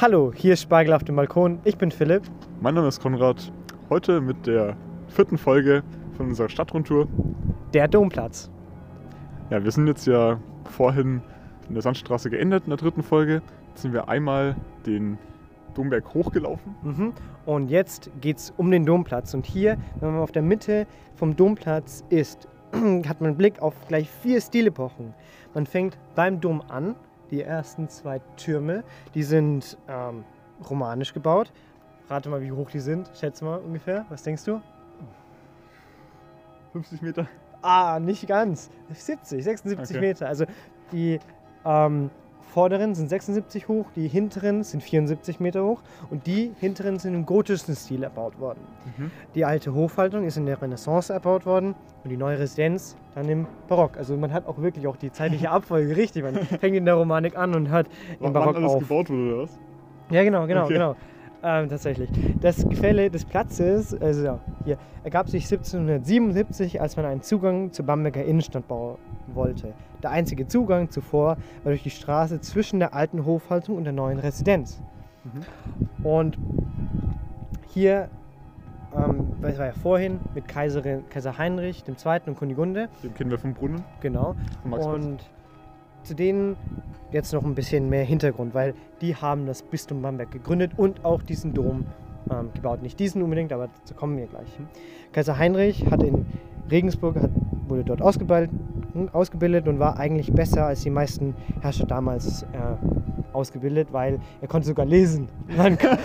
Hallo, hier ist Spargel auf dem Balkon. Ich bin Philipp. Mein Name ist Konrad. Heute mit der vierten Folge von unserer Stadtrundtour. Der Domplatz. Ja, wir sind jetzt ja vorhin in der Sandstraße geendet in der dritten Folge. Jetzt sind wir einmal den Domberg hochgelaufen. Mhm. Und jetzt geht es um den Domplatz. Und hier, wenn man auf der Mitte vom Domplatz ist, hat man einen Blick auf gleich vier Stilepochen. Man fängt beim Dom an. Die ersten zwei Türme, die sind ähm, romanisch gebaut. Rate mal, wie hoch die sind. Schätze mal ungefähr. Was denkst du? 50 Meter. Ah, nicht ganz. 70, 76 Okay. Meter. Also die ähm, vorderen sind 76 hoch, die hinteren sind 74 Meter hoch und die hinteren sind im gotischen Stil erbaut worden. Mhm. Die alte Hofhaltung ist in der Renaissance erbaut worden und die neue Residenz dann im Barock. Also man hat auch wirklich auch die zeitliche Abfolge richtig. Man fängt in der Romanik an und hört im Barock alles auf. gebaut wurde, oder was? Ja, genau, genau, Okay. genau. Ähm, tatsächlich. Das Gefälle des Platzes, also hier, ergab sich 1777, als man einen Zugang zur Bamberger Innenstadt bauen wollte. Der einzige Zugang zuvor war durch die Straße zwischen der alten Hofhaltung und der neuen Residenz. Mhm. Und hier, ähm, das war ja vorhin mit Kaiserin, Kaiser Heinrich II. und Kunigunde, Den kennen wir vom Brunnen. genau. Und zu denen jetzt noch ein bisschen mehr Hintergrund, weil die haben das Bistum Bamberg gegründet und auch diesen Dom ähm, gebaut. Nicht diesen unbedingt, aber dazu kommen wir gleich. Kaiser Heinrich hat in Regensburg, hat, wurde dort ausgebildet, ausgebildet und war eigentlich besser als die meisten Herrscher damals äh, ausgebildet, weil er konnte sogar lesen. Man, kann-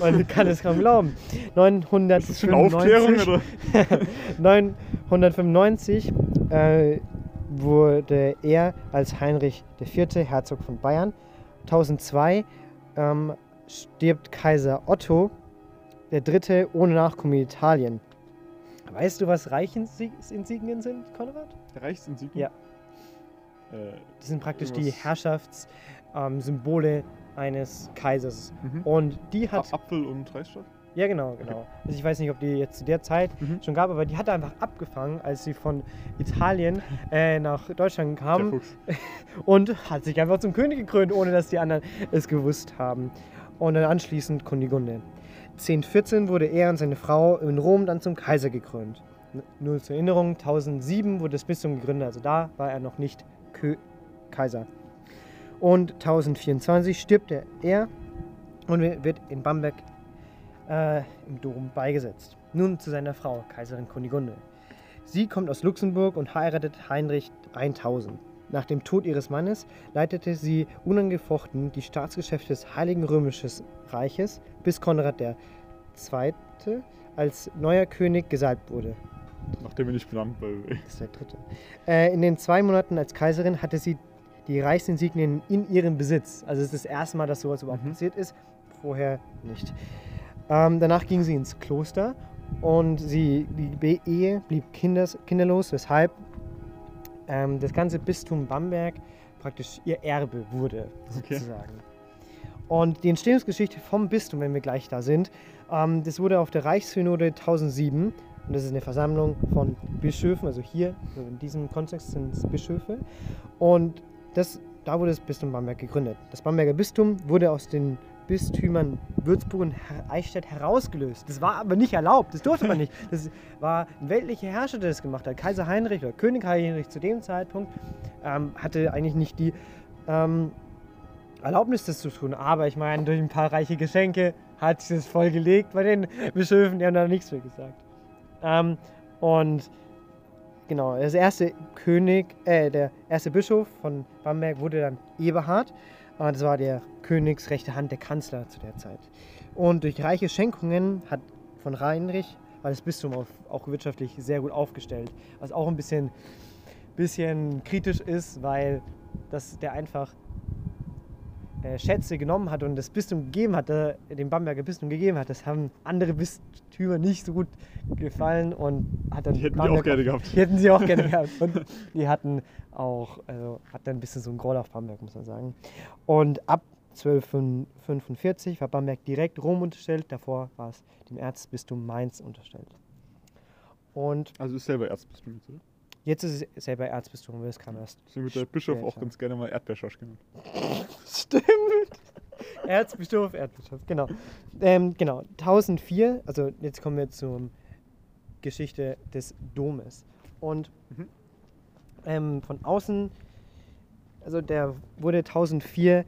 man kann es kaum glauben. Ist das schon Aufklärung 995 oder? 995 äh, wurde er als Heinrich IV. Herzog von Bayern. 1002 ähm, stirbt Kaiser Otto Dritte ohne Nachkommen in Italien. Weißt du, was Reichinsignien sind, Konrad? Reichsinsignien? Ja. Äh, Die sind praktisch die Was? Herrschaftssymbole ähm, eines Kaisers. mhm. Und die hat A- Apfel und Reisstoff? Ja, genau, genau. Also ich weiß nicht, ob die jetzt zu der Zeit Mhm. schon gab, aber die hat er einfach abgefangen, als sie von Italien äh, nach Deutschland kam und hat sich einfach zum König gekrönt, ohne dass die anderen es gewusst haben. Und dann anschließend Kunigunde. 1014 wurde er und seine Frau in Rom dann zum Kaiser gekrönt. Nur zur Erinnerung, 1007 wurde das Bistum gegründet, also da war er noch nicht Kö Kaiser. Und 1024 stirbt er, er und wird in Bamberg äh, im Dom beigesetzt. Nun zu seiner Frau, Kaiserin Kunigunde. Sie kommt aus Luxemburg und heiratet Heinrich 1000. Nach dem Tod ihres Mannes leitete sie unangefochten die Staatsgeschäfte des Heiligen Römischen Reiches, bis Konrad II. als neuer König gesalbt wurde. Nachdem wir nicht benannt, weil Das ist der dritte. Äh, in den zwei Monaten als Kaiserin hatte sie die Reichsinsignien in ihrem Besitz. Also es ist das erste Mal, dass sowas überhaupt Mhm. passiert ist. Vorher nicht. Ähm, danach ging sie ins Kloster und sie, die Ehe blieb kinders, kinderlos, weshalb ähm, das ganze Bistum Bamberg praktisch ihr Erbe wurde, Okay. sozusagen. Und die Entstehungsgeschichte vom Bistum, wenn wir gleich da sind, ähm, das wurde auf der Reichssynode 1007 und das ist eine Versammlung von Bischöfen, also hier, also in diesem Kontext sind es Bischöfe. Und das, da wurde das Bistum Bamberg gegründet. Das Bamberger Bistum wurde aus den Bistümern Würzburg und Eichstätt herausgelöst. Das war aber nicht erlaubt, das durfte man nicht. Das war ein weltlicher Herrscher, der das gemacht hat. Kaiser Heinrich oder König Heinrich zu dem Zeitpunkt ähm, hatte eigentlich nicht die ähm, Erlaubnis, das zu tun. Aber ich meine, durch ein paar reiche Geschenke hat sich das voll gelegt bei den Bischöfen, die haben da nichts mehr gesagt. Ähm, und genau, das erste König, äh, der erste Bischof von Bamberg wurde dann Eberhard. Das war der königsrechte Hand der Kanzler zu der Zeit. Und durch reiche Schenkungen hat von Heinrich war das Bistum auch wirtschaftlich sehr gut aufgestellt. Was auch ein bisschen, bisschen kritisch ist, weil das der einfach Schätze genommen hat und das Bistum gegeben hat, äh, dem Bamberger Bistum gegeben hat, das haben andere Bistümer nicht so gut gefallen und hat dann Die hätten die auch Bamberg gerne gehabt. Die hätten sie auch gerne gehabt. Und die hatten auch, also hat dann ein bisschen so ein Groll auf Bamberg, muss man sagen. Und ab 1245 war Bamberg direkt Rom unterstellt, davor war es dem Erzbistum Mainz unterstellt. Und Also ist selber Erzbistum jetzt, oder? Jetzt ist es selber Erzbistum, weil es kam erst. Deswegen wird der Bischof auch ganz gerne mal Erdbeerschorsch genannt. Stimmt. Erzbischof, Erzbischof, genau. Ähm, genau, 1004, also jetzt kommen wir zur Geschichte des Domes. Und Mhm. ähm, von außen, also der wurde 1004,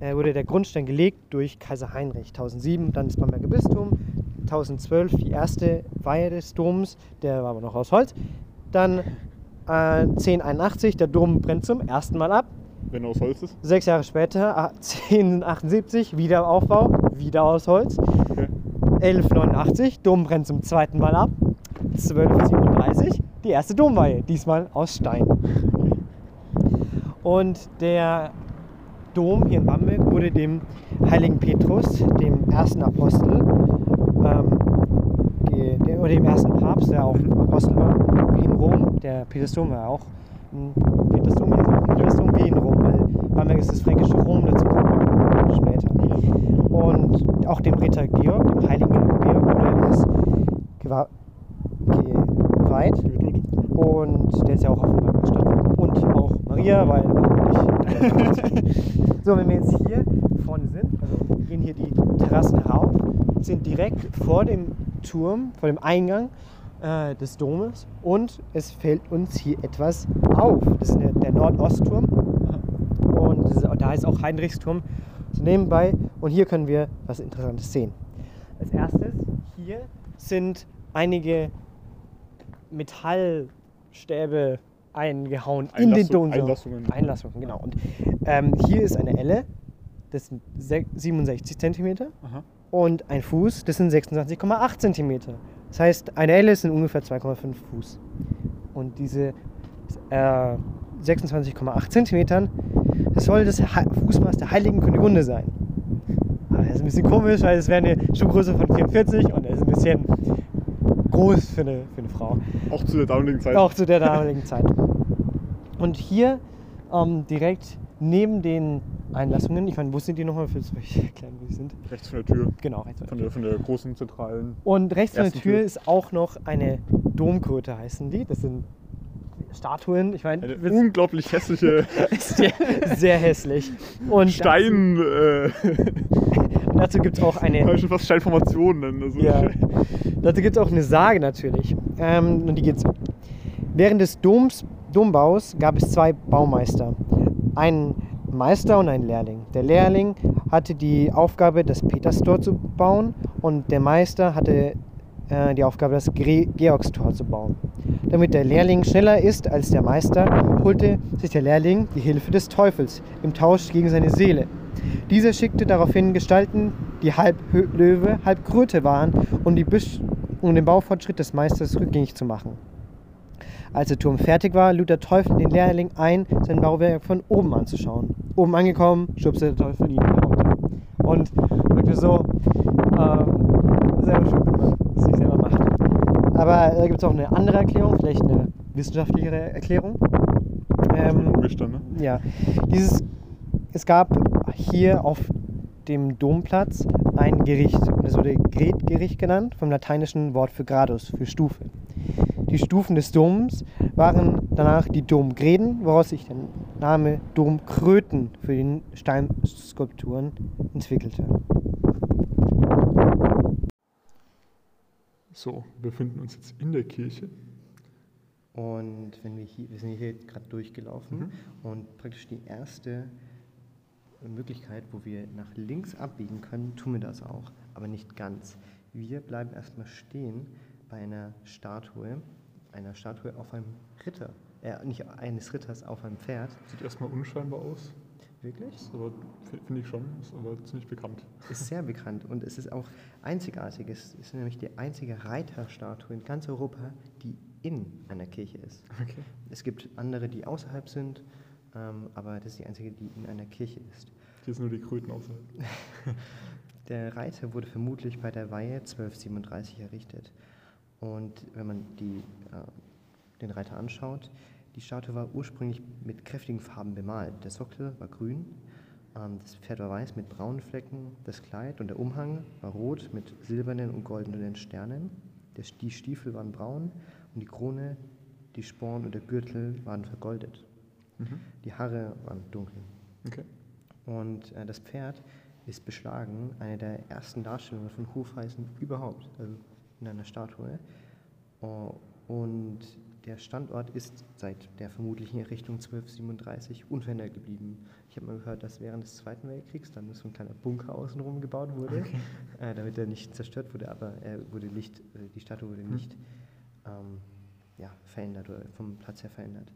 äh, wurde der Grundstein gelegt durch Kaiser Heinrich. 1007 dann das Bamberger Bistum, 1012 die erste Weihe des Doms, der war aber noch aus Holz. Dann äh, 1081, der Dom brennt zum ersten Mal ab. Wenn er aus Holz ist. Sechs Jahre später, ah, 1078, Wiederaufbau, wieder aus Holz. Okay. 1189, Dom brennt zum zweiten Mal ab. 1237, die erste Domweihe, diesmal aus Stein. Und der Dom hier in Bamberg wurde dem heiligen Petrus, dem ersten Apostel, ge- der- oder dem ersten Papst, der auch Apostel war, wie in Rom. Der Petersdom war auch ein Petersdom, auch ein Petersdom wie in Rom, weil Bamberg ist das fränkische Rom, dazu kommen wir später. Und auch dem Ritter Georg, dem heiligen Georg, wurde das geweiht. Und der ist ja auch auf dem Stadtfriedhof. Und auch Maria, weil so, wenn wir jetzt hier vorne sind, also gehen hier die Terrassen herauf, sind direkt vor dem Turm, vor dem Eingang äh, des Domes und es fällt uns hier etwas auf. Das ist der, der Nordostturm und ist, da ist auch Heinrichsturm so nebenbei und hier können wir was Interessantes sehen. Als erstes, hier sind einige Metallstäbe eingehauen in den Einlassung- Dom. Einlassungen. Einlassungen, genau. Und ähm, hier ist eine Elle, das sind se- 67 cm Aha. Und ein Fuß, das sind 26,8 cm. Das heißt, eine Elle sind ungefähr 2,5 Fuß. Und diese äh, 26,8 cm, das soll das Fußmaß der heiligen Kunigunde sein. Aber das ist ein bisschen komisch, weil es wäre eine Schuhgröße von 44 und das ist ein bisschen groß für eine, für eine Frau. Auch zu der damaligen Zeit. Auch zu der damaligen Zeit. Und hier ähm, direkt neben den Einlassungen, ich meine, wo sind die nochmal? Du euch erklären, wo die sind? Rechts von der Tür. Genau, rechts Von der, von der großen zentralen. Und rechts von der Tür Tür. ist auch noch eine Domkröte, heißen die. Das sind Statuen. Ich meine, Eine unglaublich hässliche ist sehr, sehr hässlich. Und Stein. Äh, Dazu, dazu gibt es auch eine. man schon fast Steinformation nennen. Also, Ja. Dazu gibt es auch eine Sage natürlich. Ähm, und die geht so. Während des Doms, Dombaus gab es zwei Baumeister. Einen Meister und einen Lehrling. Der Lehrling hatte die Aufgabe, das Peterstor zu bauen und der Meister hatte äh, die Aufgabe, das Georgstor zu bauen. Damit der Lehrling schneller ist als der Meister, holte sich der Lehrling die Hilfe des Teufels im Tausch gegen seine Seele. Dieser schickte daraufhin Gestalten, die halb Löwe, halb Kröte waren, um, um den Baufortschritt des Meisters rückgängig zu machen. Als der Turm fertig war, lud der Teufel den Lehrling ein, sein Bauwerk von oben anzuschauen. Oben angekommen, schubste der Teufel ihn herunter. Und wirklich so, ähm, selber schuld, wenn man es nicht selber macht. Aber da gibt es auch eine andere Erklärung, vielleicht eine wissenschaftlichere Erklärung. Ähm, dann, ne? ja, dieses, es gab hier auf dem Domplatz ein Gericht und es wurde Gretgericht genannt, vom lateinischen Wort für Gradus, für Stufe. Die Stufen des Doms waren danach die Domgreden, woraus sich der Name Domkröten für die Steinskulpturen entwickelte. So, wir befinden uns jetzt in der Kirche. Und wenn wir hier, wir sind hier gerade durchgelaufen Mhm. und praktisch die erste Möglichkeit, wo wir nach links abbiegen können, tun wir das auch, aber nicht ganz. Wir bleiben erstmal stehen bei einer Statue, einer Statue auf einem Ritter, äh, nicht eines Ritters auf einem Pferd. Sieht erstmal unscheinbar aus. Wirklich? Ist aber, finde ich schon, ist aber ziemlich bekannt. Ist sehr bekannt und es ist auch einzigartig. Es ist nämlich die einzige Reiterstatue in ganz Europa, die in einer Kirche ist. Okay. Es gibt andere, die außerhalb sind, ähm, aber das ist die einzige, die in einer Kirche ist. Hier sind nur die Kröten außerhalb. Der Reiter wurde vermutlich bei der Weihe 1237 errichtet. Und wenn man die, äh, den Reiter anschaut, die Statue war ursprünglich mit kräftigen Farben bemalt. Der Sockel war grün, ähm, das Pferd war weiß mit braunen Flecken, das Kleid und der Umhang war rot mit silbernen und goldenen Sternen. Der, die Stiefel waren braun und die Krone, die Sporn und der Gürtel waren vergoldet. Mhm. Die Haare waren dunkel. Okay. Und äh, das Pferd ist beschlagen, eine der ersten Darstellungen von Hufeisen überhaupt, also in einer Statue. Oh, Und der Standort ist seit der vermutlichen Errichtung 1237 unverändert geblieben. Ich habe mal gehört, dass während des Zweiten Weltkriegs dann so ein kleiner Bunker außenrum gebaut wurde, äh, damit er nicht zerstört wurde, aber er wurde nicht, äh, die Statue wurde nicht ähm, ja, verändert oder vom Platz her verändert.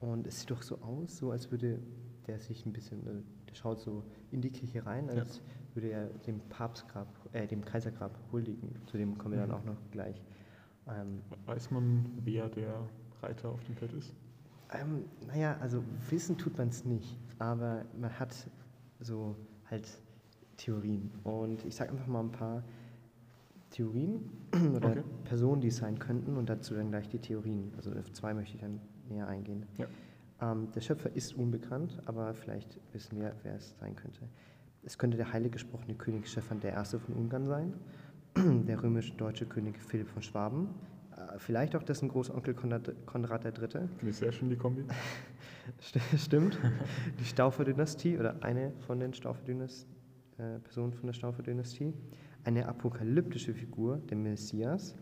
Und es sieht doch so aus, so als würde der sich ein bisschen, äh, der schaut so in die Kirche rein, als würde er dem Papstgrab, äh, dem Kaisergrab huldigen. Zu dem kommen wir dann Mhm. auch noch gleich. Ähm, Weiß man, wer der Reiter auf dem Pferd ist? ähm, naja, also wissen tut man es nicht, aber man hat so halt Theorien. Und ich sage einfach mal ein paar Theorien oder Okay. Personen, die es sein könnten und dazu dann gleich die Theorien. Also auf zwei möchte ich dann näher eingehen. Ja. Ähm, der Schöpfer ist unbekannt, aber vielleicht wissen wir, wer es sein könnte. Es könnte der heilig gesprochene König Stephan I. von Ungarn sein, der römisch-deutsche König Philipp von Schwaben, äh, vielleicht auch dessen Großonkel Konrad, Konrad III. Finde ich sehr schön, die Kombi. St- Stimmt. Die Staufer-Dynastie oder eine von den Staufer-Dynast- äh, Personen von der Staufer-Dynastie. Eine apokalyptische Figur, der Messias.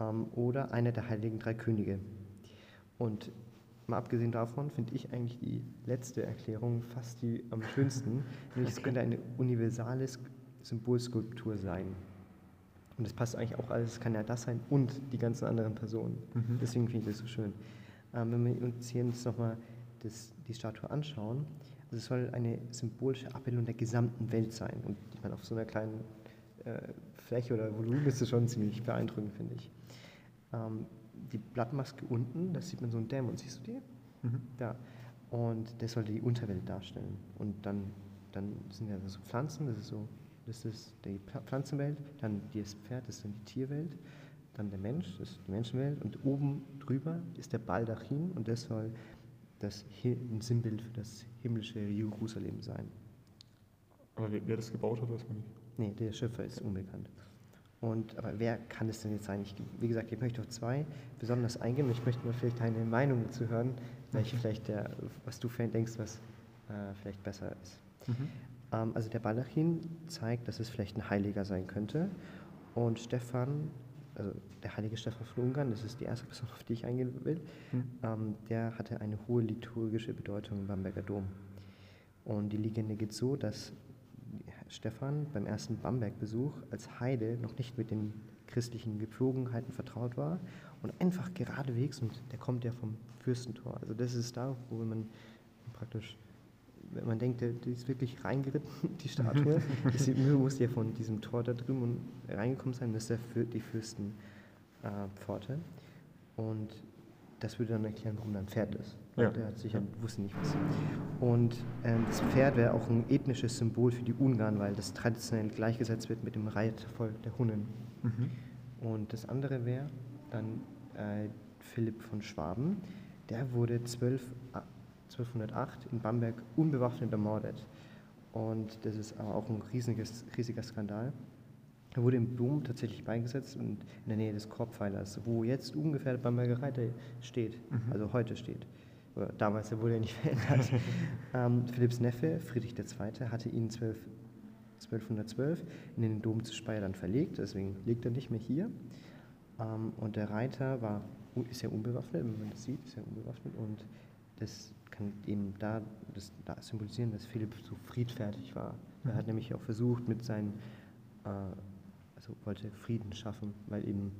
Ähm, oder einer der heiligen drei Könige. Und mal abgesehen davon finde ich eigentlich die letzte Erklärung fast die am schönsten. Nämlich es könnte eine universale Sk- Symbolskulptur sein. Und das passt eigentlich auch alles, es kann ja das sein und die ganzen anderen Personen. Mhm. Deswegen finde ich das so schön. Ähm, wenn wir uns hier jetzt nochmal das, die Statue anschauen, also es soll eine symbolische Abbildung der gesamten Welt sein. Und ich meine, auf so einer kleinen äh, Fläche oder Volumen ist es schon ziemlich beeindruckend, finde ich. Ähm, die Blattmaske unten, da sieht man so einen Dämon, siehst du die? Mhm. Da. Und der sollte die Unterwelt darstellen. Und dann, dann sind ja so Pflanzen, das ist so, das ist die Pflanzenwelt, dann das Pferd, das ist dann die Tierwelt, dann der Mensch, das ist die Menschenwelt und oben drüber ist der Baldachin und das soll das ein Sinnbild für das himmlische Jerusalem sein. Aber wer, wer das gebaut hat, weiß man nicht. Nee, der Schöpfer ist unbekannt. Und, aber wer kann es denn jetzt sein? Ich, wie gesagt, ich möchte auf zwei besonders eingehen und ich möchte mal vielleicht deine Meinung dazu hören, welche vielleicht der, was du vielleicht denkst, was äh, vielleicht besser ist. Mhm. Ähm, also der Baldachin zeigt, dass es vielleicht ein Heiliger sein könnte. Und Stephan, also der heilige Stephan von Ungarn, das ist die erste Person, auf die ich eingehen will, Mhm. ähm, der hatte eine hohe liturgische Bedeutung im Bamberger Dom. Und die Legende geht so, dass Stephan beim ersten Bamberg-Besuch als Heide noch nicht mit den christlichen Gepflogenheiten vertraut war und einfach geradewegs, und der kommt ja vom Fürstentor, also das ist da, wo man praktisch, wenn man denkt, der, die ist wirklich reingeritten, die Statue, das sieht- muss ja von diesem Tor da drüben reingekommen sein, das ist der, Für- die Fürstenpforte. und das würde dann erklären, warum da ein Pferd ist. Ja. Der hat sicher, wusste nicht was. Und ähm, das Pferd wäre auch ein ethnisches Symbol für die Ungarn, weil das traditionell gleichgesetzt wird mit dem Reitervolk der Hunnen. Mhm. Und das andere wäre dann äh, Philipp von Schwaben. Der wurde 12, ah, 1208 in Bamberg unbewaffnet ermordet. Und das ist aber auch ein riesiges, riesiger Skandal. Er wurde im Dom tatsächlich beigesetzt und in der Nähe des Korbpfeilers, wo jetzt ungefähr der Bamberger Reiter steht, also heute steht. Oder damals, der wurde ja nicht verändert. ähm, Philipps Neffe, Friedrich II., hatte ihn 12, 1212 in den Dom zu Speyer dann verlegt, deswegen liegt er nicht mehr hier. Ähm, und der Reiter war, ist ja unbewaffnet, wenn man das sieht, ist ja unbewaffnet und das kann eben da, das, da symbolisieren, dass Philipp so friedfertig war. Er hat nämlich auch versucht, mit seinen, äh, also wollte Frieden schaffen, weil eben,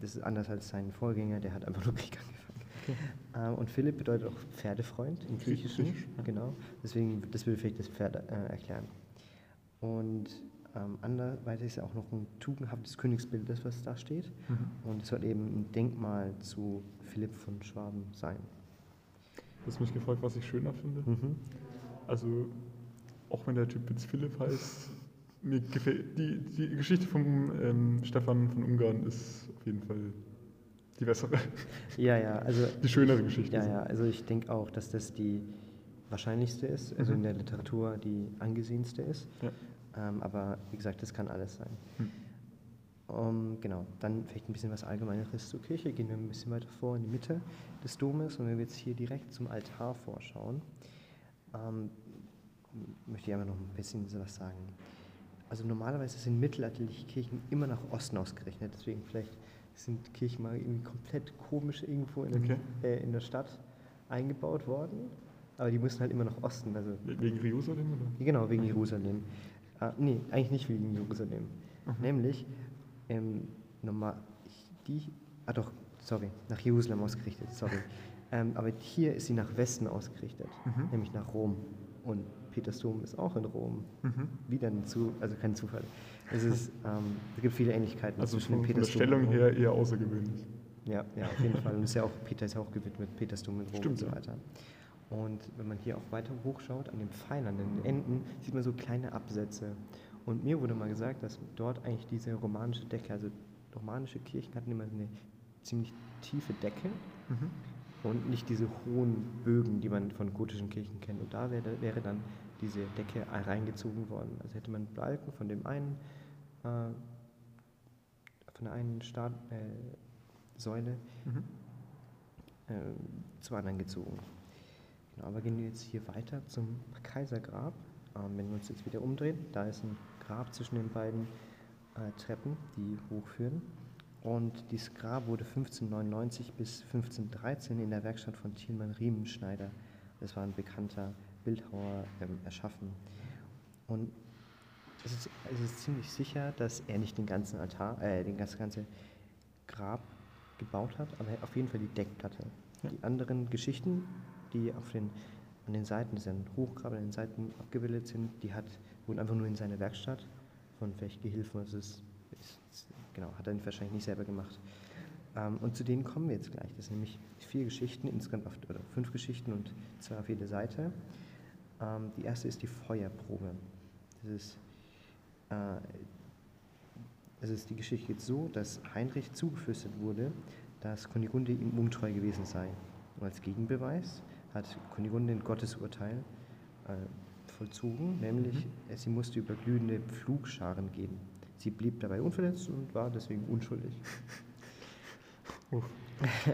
das ist anders als sein Vorgänger, der hat einfach nur Krieg angefangen. Ähm, und Philipp bedeutet auch Pferdefreund im Griechischen, Griechisch, ja. genau. Deswegen, das würde vielleicht das Pferd äh, erklären. Und ähm, anderweitig ist ja auch noch ein tugendhaftes Königsbild, das was da steht. Mhm. Und es soll eben ein Denkmal zu Philipp von Schwaben sein. Du hast mich gefragt, was ich schöner finde. Mhm. Also, auch wenn der Typ jetzt Philipp heißt, mir gefällt die, die Geschichte von ähm, Stefan von Ungarn ist auf jeden Fall die bessere, Ja, ja, also, die schönere Geschichte. ja, ja, also ich denke auch, dass das die wahrscheinlichste ist, also Mhm. in der Literatur die angesehenste ist. Ja. Ähm, aber wie gesagt, das kann alles sein. Hm. Um, genau, dann vielleicht ein bisschen was Allgemeineres zur Kirche. Gehen wir ein bisschen weiter vor in die Mitte des Domes und wenn wir jetzt hier direkt zum Altar vorschauen, ähm, möchte ich aber noch ein bisschen was sagen. Also normalerweise sind mittelalterliche Kirchen immer nach Osten ausgerichtet, deswegen vielleicht sind Kirchen mal irgendwie komplett komisch irgendwo in, Okay. äh, in der Stadt eingebaut worden, aber die mussten halt immer nach Osten, also We- Wegen Jerusalem, oder? Genau, wegen Jerusalem. Ah, nee, eigentlich nicht wegen Jerusalem. Nämlich, ähm, normal, die, ah doch, sorry, nach Jerusalem ausgerichtet, sorry. ähm, aber hier ist sie nach Westen ausgerichtet, Mhm. nämlich nach Rom. Und Petersdom ist auch in Rom. Mhm. Wieder ein zu, also kein Zufall. Es, ist, ähm, es gibt viele Ähnlichkeiten Also zwischen von, dem von der Stellung her eher außergewöhnlich. Ja, ja, auf jeden Fall. Und ist ja auch, Peter ist ja auch gewidmet, Rom Stimmt, und so weiter. Und wenn man hier auch weiter hochschaut, an den Pfeilern, an den Enden, sieht man so kleine Absätze. Und mir wurde mal gesagt, dass dort eigentlich diese romanische Decke, also romanische Kirchen hatten immer eine ziemlich tiefe Decke Mhm. und nicht diese hohen Bögen, die man von gotischen Kirchen kennt. Und da wäre, wäre dann diese Decke reingezogen worden. Also hätte man Balken von dem einen, äh, von der einen Stab, äh, Säule Mhm. äh, zum anderen gezogen. Genau, aber gehen wir jetzt hier weiter zum Kaisergrab. Ähm, wenn wir uns jetzt wieder umdrehen, da ist ein Grab zwischen den beiden äh, Treppen, die hochführen. Und dieses Grab wurde 1599 bis 1513 in der Werkstatt von Thielmann Riemenschneider, das war ein bekannter Bildhauer, ähm, erschaffen. Und es ist, es ist ziemlich sicher, dass er nicht den ganzen Altar, äh, den ganze, ganze Grab gebaut hat, aber auf jeden Fall die Deckplatte. Ja. Die anderen Geschichten, die auf den, an den Seiten, das ist ein Hochgrab, an den Seiten abgebildet sind, die hat, wurden einfach nur in seine Werkstatt von vielleicht Gehilfen, also es ist, genau, hat er wahrscheinlich nicht selber gemacht. Ähm, und zu denen kommen wir jetzt gleich. Das sind nämlich vier Geschichten, insgesamt auf, oder fünf Geschichten und zwei auf jede Seite. Ähm, die erste ist die Feuerprobe. Das ist, äh, es ist die Geschichte geht so, dass Heinrich zugeflüstert wurde, dass Kunigunde ihm untreu gewesen sei. Und als Gegenbeweis hat Kunigunde ein Gottesurteil äh, vollzogen, nämlich äh, sie musste über glühende Pflugscharen gehen. Sie blieb dabei unverletzt und war deswegen unschuldig. Uff.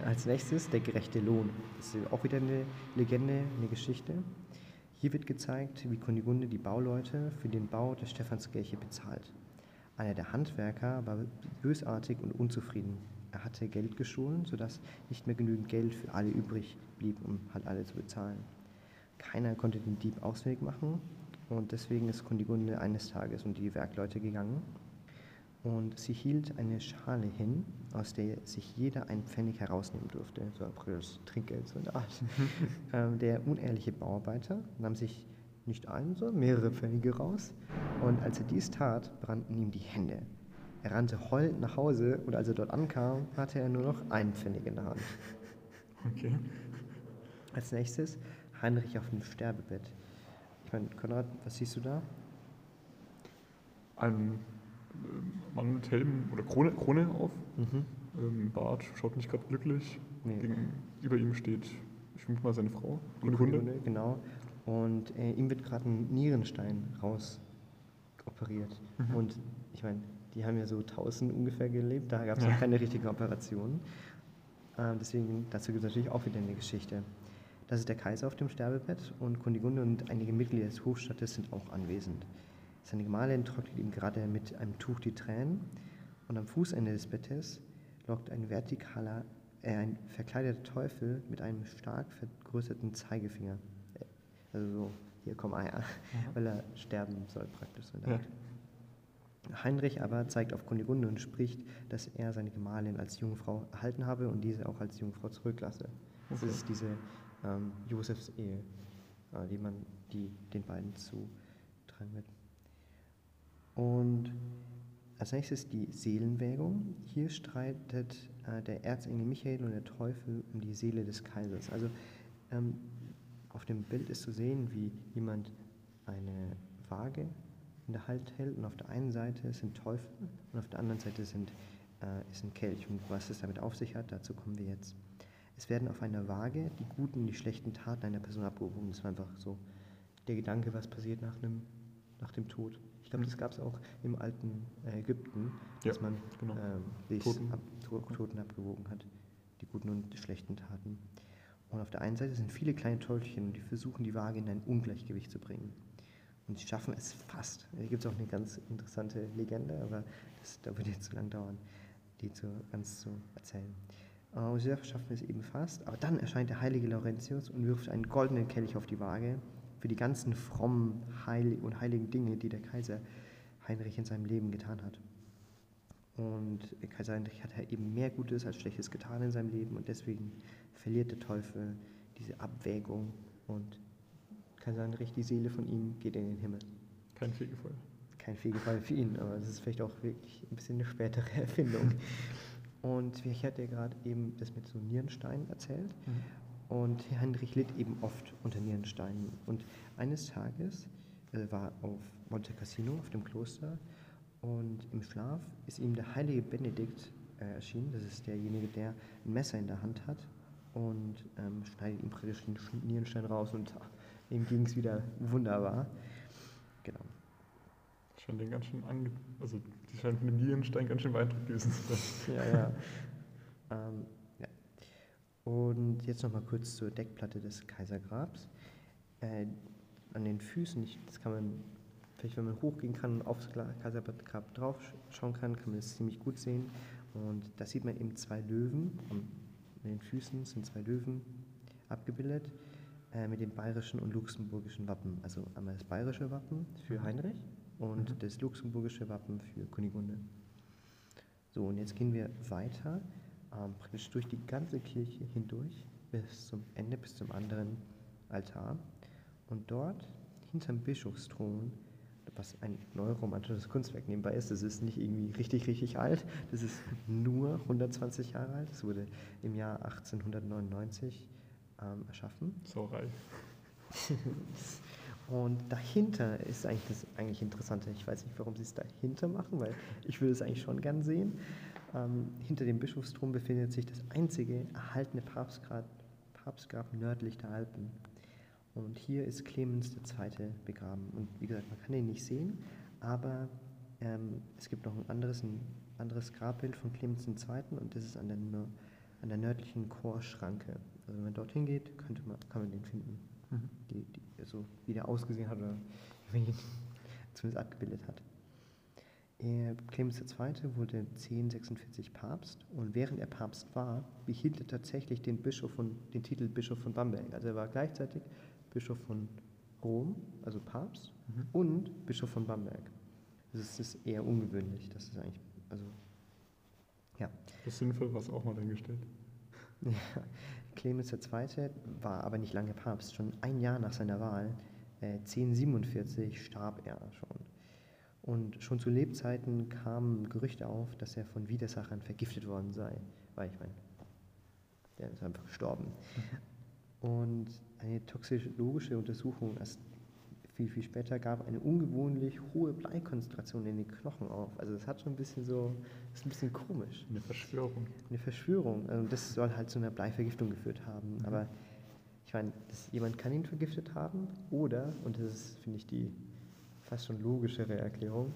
Als nächstes der gerechte Lohn. Das ist auch wieder eine Legende, eine Geschichte. Hier wird gezeigt, wie Kunigunde die Bauleute für den Bau der Stephanskirche bezahlt. Einer der Handwerker war bösartig und unzufrieden. Er hatte Geld gestohlen, sodass nicht mehr genügend Geld für alle übrig blieb, um halt alle zu bezahlen. Keiner konnte den Dieb ausfindig machen und deswegen ist Kunigunde eines Tages um die Werkleute gegangen und sie hielt eine Schale hin, aus der sich jeder ein Pfennig herausnehmen durfte, so ein praktisch Trinkgeld, so eine Art. ähm, der unehrliche Bauarbeiter nahm sich nicht einen, sondern mehrere Pfennige raus und als er dies tat, brannten ihm die Hände. Er rannte heulend nach Hause und als er dort ankam, hatte er nur noch einen Pfennig in der Hand. Okay. Als nächstes Heinrich auf dem Sterbebett. Ich meine, Konrad, was siehst du da? Ein ähm, Mann mit Helm oder Krone, Krone auf, Mhm. ähm, Bart, schaut nicht gerade glücklich. Nee. Gegenüber ihm steht, ich vermute mal seine Frau, Kunigunde. Kunigunde, Genau. Und äh, ihm wird gerade ein Nierenstein raus operiert. Mhm. Und ich meine, die haben ja so 1000 ungefähr gelebt, da gab es Ja. noch keine richtige Operation. Ähm, deswegen, dazu gibt es natürlich auch wieder eine Geschichte. Das ist der Kaiser auf dem Sterbebett und Kunigunde und einige Mitglieder des Hofstaates sind auch anwesend. Seine Gemahlin trocknet ihm gerade mit einem Tuch die Tränen und am Fußende des Bettes lockt ein vertikaler, äh, ein verkleideter Teufel mit einem stark vergrößerten Zeigefinger. Äh, Also so, hier komm Eier, weil er sterben soll praktisch. Der Ja. Heinrich aber zeigt auf Kunigunde und spricht, dass er seine Gemahlin als Jungfrau erhalten habe und diese auch als Jungfrau zurücklasse. Das Okay. ist diese ähm, Josefs Ehe, äh, die man die den beiden zutragen wird. Und als nächstes die Seelenwägung. Hier streitet äh, der Erzengel Michael und der Teufel um die Seele des Kaisers. Also ähm, auf dem Bild ist zu sehen, wie jemand eine Waage in der Hand hält und auf der einen Seite sind Teufel und auf der anderen Seite sind, äh, ist ein Kelch. Und was es damit auf sich hat, dazu kommen wir jetzt. Es werden auf einer Waage die guten und die schlechten Taten einer Person abgewogen. Das war einfach so der Gedanke, was passiert nach, einem, nach dem Tod. Ich glaube, das gab es auch im alten äh, Ägypten, Ja, dass man genau. ähm, die Toten. Ab, to Toten abgewogen hat, die guten und die schlechten Taten. Und auf der einen Seite sind viele kleine Teufel und die versuchen, die Waage in ein Ungleichgewicht zu bringen. Und sie schaffen es fast. Hier gibt es auch eine ganz interessante Legende, aber das, da würde jetzt zu lang dauern, die zu, ganz zu erzählen. Äh, und sie schaffen es eben fast, aber dann erscheint der heilige Laurentius und wirft einen goldenen Kelch auf die Waage für die ganzen frommen Heil und heiligen Dinge, die der Kaiser Heinrich in seinem Leben getan hat. Und Kaiser Heinrich hat ja eben mehr Gutes als Schlechtes getan in seinem Leben und deswegen verliert der Teufel diese Abwägung und Kaiser Heinrich, die Seele von ihm, geht in den Himmel. Kein Fegefeuer. Kein Fegefeuer für ihn, aber das ist vielleicht auch wirklich ein bisschen eine spätere Erfindung. Und ich hatte ja gerade eben das mit so Nierenstein erzählt. Mhm. Und Heinrich litt eben oft unter Nierensteinen. Und eines Tages äh, war auf Monte Cassino, auf dem Kloster, und im Schlaf ist ihm der heilige Benedikt äh, erschienen. Das ist derjenige, der ein Messer in der Hand hat und ähm, schneidet ihm praktisch den Nierenstein raus und ach, ihm ging es wieder wunderbar. Genau. Scheint den ganz schön ange also die scheint von dem Nierenstein ganz schön beeindruckt gewesen zu sein. Ja, ja. ähm, ja. Und jetzt nochmal kurz zur Deckplatte des Kaisergrabs. Äh, an den Füßen, ich, das kann man, vielleicht wenn man hochgehen kann und aufs Kaisergrab drauf sch- schauen kann, kann man das ziemlich gut sehen. Und da sieht man eben zwei Löwen. An den Füßen sind zwei Löwen abgebildet äh, mit dem bayerischen und luxemburgischen Wappen. Also einmal das bayerische Wappen für Heinrich und Mhm. das luxemburgische Wappen für Kunigunde. So, und jetzt gehen wir weiter, ähm, praktisch durch die ganze Kirche hindurch bis zum Ende, bis zum anderen Altar. Und dort, hinterm Bischofsthron, was ein neuromantisches Kunstwerk nebenbei ist, das ist nicht irgendwie richtig, richtig alt, das ist nur 120 Jahre alt, das wurde im Jahr 1899 ähm, erschaffen. Sauerei. Und dahinter ist eigentlich das eigentlich Interessante. Ich weiß nicht, warum sie es dahinter machen, weil ich würde es eigentlich schon gern sehen. Ähm, hinter dem Bischofsthron befindet sich das einzige erhaltene Papstgrab, Papstgrab nördlich der Alpen. Und hier ist Clemens II. begraben. Und wie gesagt, man kann ihn nicht sehen, aber ähm, es gibt noch ein anderes, ein anderes Grabbild von Clemens II. und das ist an der, an der nördlichen Chorschranke. Also wenn man dorthin geht, könnte man, kann man den finden Mhm. die, die, also wie der ausgesehen hat oder wie ihn zumindest abgebildet hat. Er, Clemens II. wurde 1046 Papst und während er Papst war, behielt er tatsächlich den, Bischof von, den Titel Bischof von Bamberg. Also er war gleichzeitig Bischof von Rom, also Papst, Mhm. und Bischof von Bamberg. Das ist eher ungewöhnlich. Das ist eigentlich, also, ja. Das Sinnvoll war es auch mal dahingestellt. Ja, Clemens II. war aber nicht lange Papst. Schon ein Jahr nach seiner Wahl, äh, 1047, starb er schon. Und schon zu Lebzeiten kamen Gerüchte auf, dass er von Widersachern vergiftet worden sei. Weil ich meine, der ist einfach gestorben. Und eine toxologische Untersuchung erst viel, viel später gab eine ungewöhnlich hohe Bleikonzentration in den Knochen auf. Also das hat schon ein bisschen so, das ist ein bisschen komisch Eine Verschwörung. eine Verschwörung. Also das soll halt zu einer Bleivergiftung geführt haben. Mhm. Aber ich meine, jemand kann ihn vergiftet haben oder, und das ist, finde ich, die fast schon logischere Erklärung,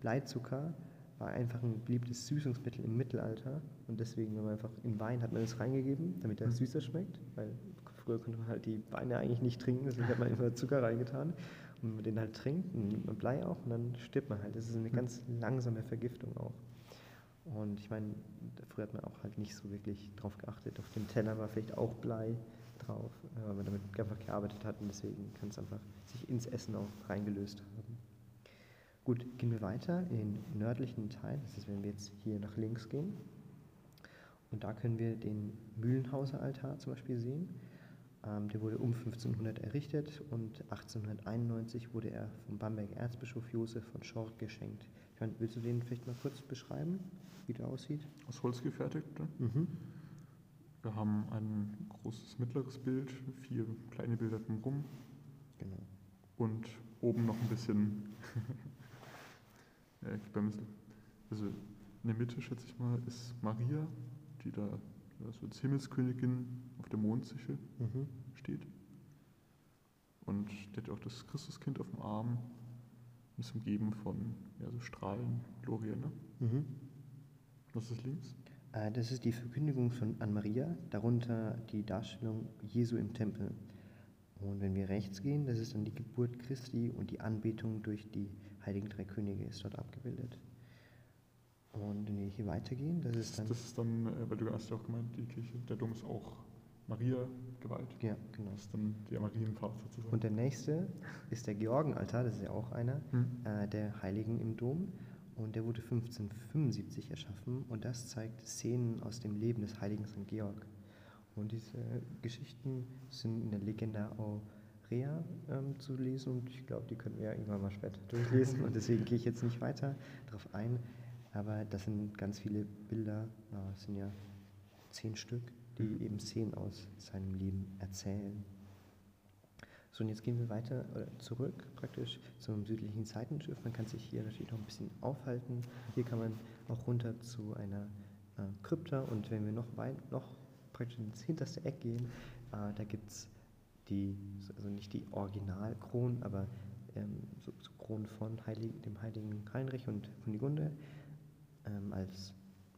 Bleizucker war einfach ein beliebtes Süßungsmittel im Mittelalter und deswegen, wenn man einfach in Wein hat man es reingegeben, damit er Mhm. süßer schmeckt, weil früher konnte man halt die Weine eigentlich nicht trinken, deswegen hat man immer Zucker reingetan. Und wenn man den halt trinkt, dann nimmt man Blei auch und dann stirbt man halt. Das ist eine Mhm. ganz langsame Vergiftung auch. Und ich meine, früher hat man auch halt nicht so wirklich drauf geachtet. Auf dem Teller war vielleicht auch Blei drauf, äh, weil man damit einfach gearbeitet hat und deswegen kann es einfach sich ins Essen auch reingelöst haben. Gut, gehen wir weiter in den nördlichen Teil. Das ist, wenn wir jetzt hier nach links gehen. Und da können wir den Mühlenhauser Altar zum Beispiel sehen. Ähm, der wurde um 1500 errichtet und 1891 wurde er vom Bamberger Erzbischof Josef von Schork geschenkt. Ich meine, willst du den vielleicht mal kurz beschreiben, wie der aussieht? Aus Holz gefertigt. ne? Mhm. Wir haben ein großes mittleres Bild, vier kleine Bilder drumherum Genau. und oben noch ein bisschen. Also in der Mitte, schätze ich mal, ist Maria, die da so als Himmelskönigin auf der Mondsichel Mhm. steht. Und die hat auch das Christuskind auf dem Arm. Und ist umgeben von ja, so Strahlen, Glorie, ne? Mhm. Was ist links? Äh, Das ist die Verkündigung von Anne Maria, darunter die Darstellung Jesu im Tempel. Und wenn wir rechts gehen, das ist dann die Geburt Christi und die Anbetung durch die heiligen drei Könige ist dort abgebildet. Und wenn wir hier weitergehen, das ist dann. Das ist dann, äh, weil du hast ja auch gemeint, die Kirche, der Dom ist auch Maria geweiht. Ja, genau. Das ist dann der Marienfahrt sozusagen. Und der nächste ist der Georgenaltar, das ist ja auch einer Hm. äh, der Heiligen im Dom. Und der wurde 1575 erschaffen und das zeigt Szenen aus dem Leben des heiligen St. Georg. Und diese Geschichten sind in der Legenda Aurea ähm, zu lesen und ich glaube, die können wir ja irgendwann mal später durchlesen und deswegen gehe ich jetzt nicht weiter darauf ein. Aber das sind ganz viele Bilder, es sind ja zehn Stück, die eben Szenen aus seinem Leben erzählen. So, und jetzt gehen wir weiter oder zurück praktisch zum südlichen Seitenschiff. Man kann sich hier natürlich noch ein bisschen aufhalten. Hier kann man auch runter zu einer äh, Krypta und wenn wir noch weit, noch praktisch ins hinterste Eck gehen, äh, da gibt es die, also nicht die Originalkronen, aber ähm, so, so Kronen von Heilig, dem heiligen Heinrich und Kunigunde ähm, als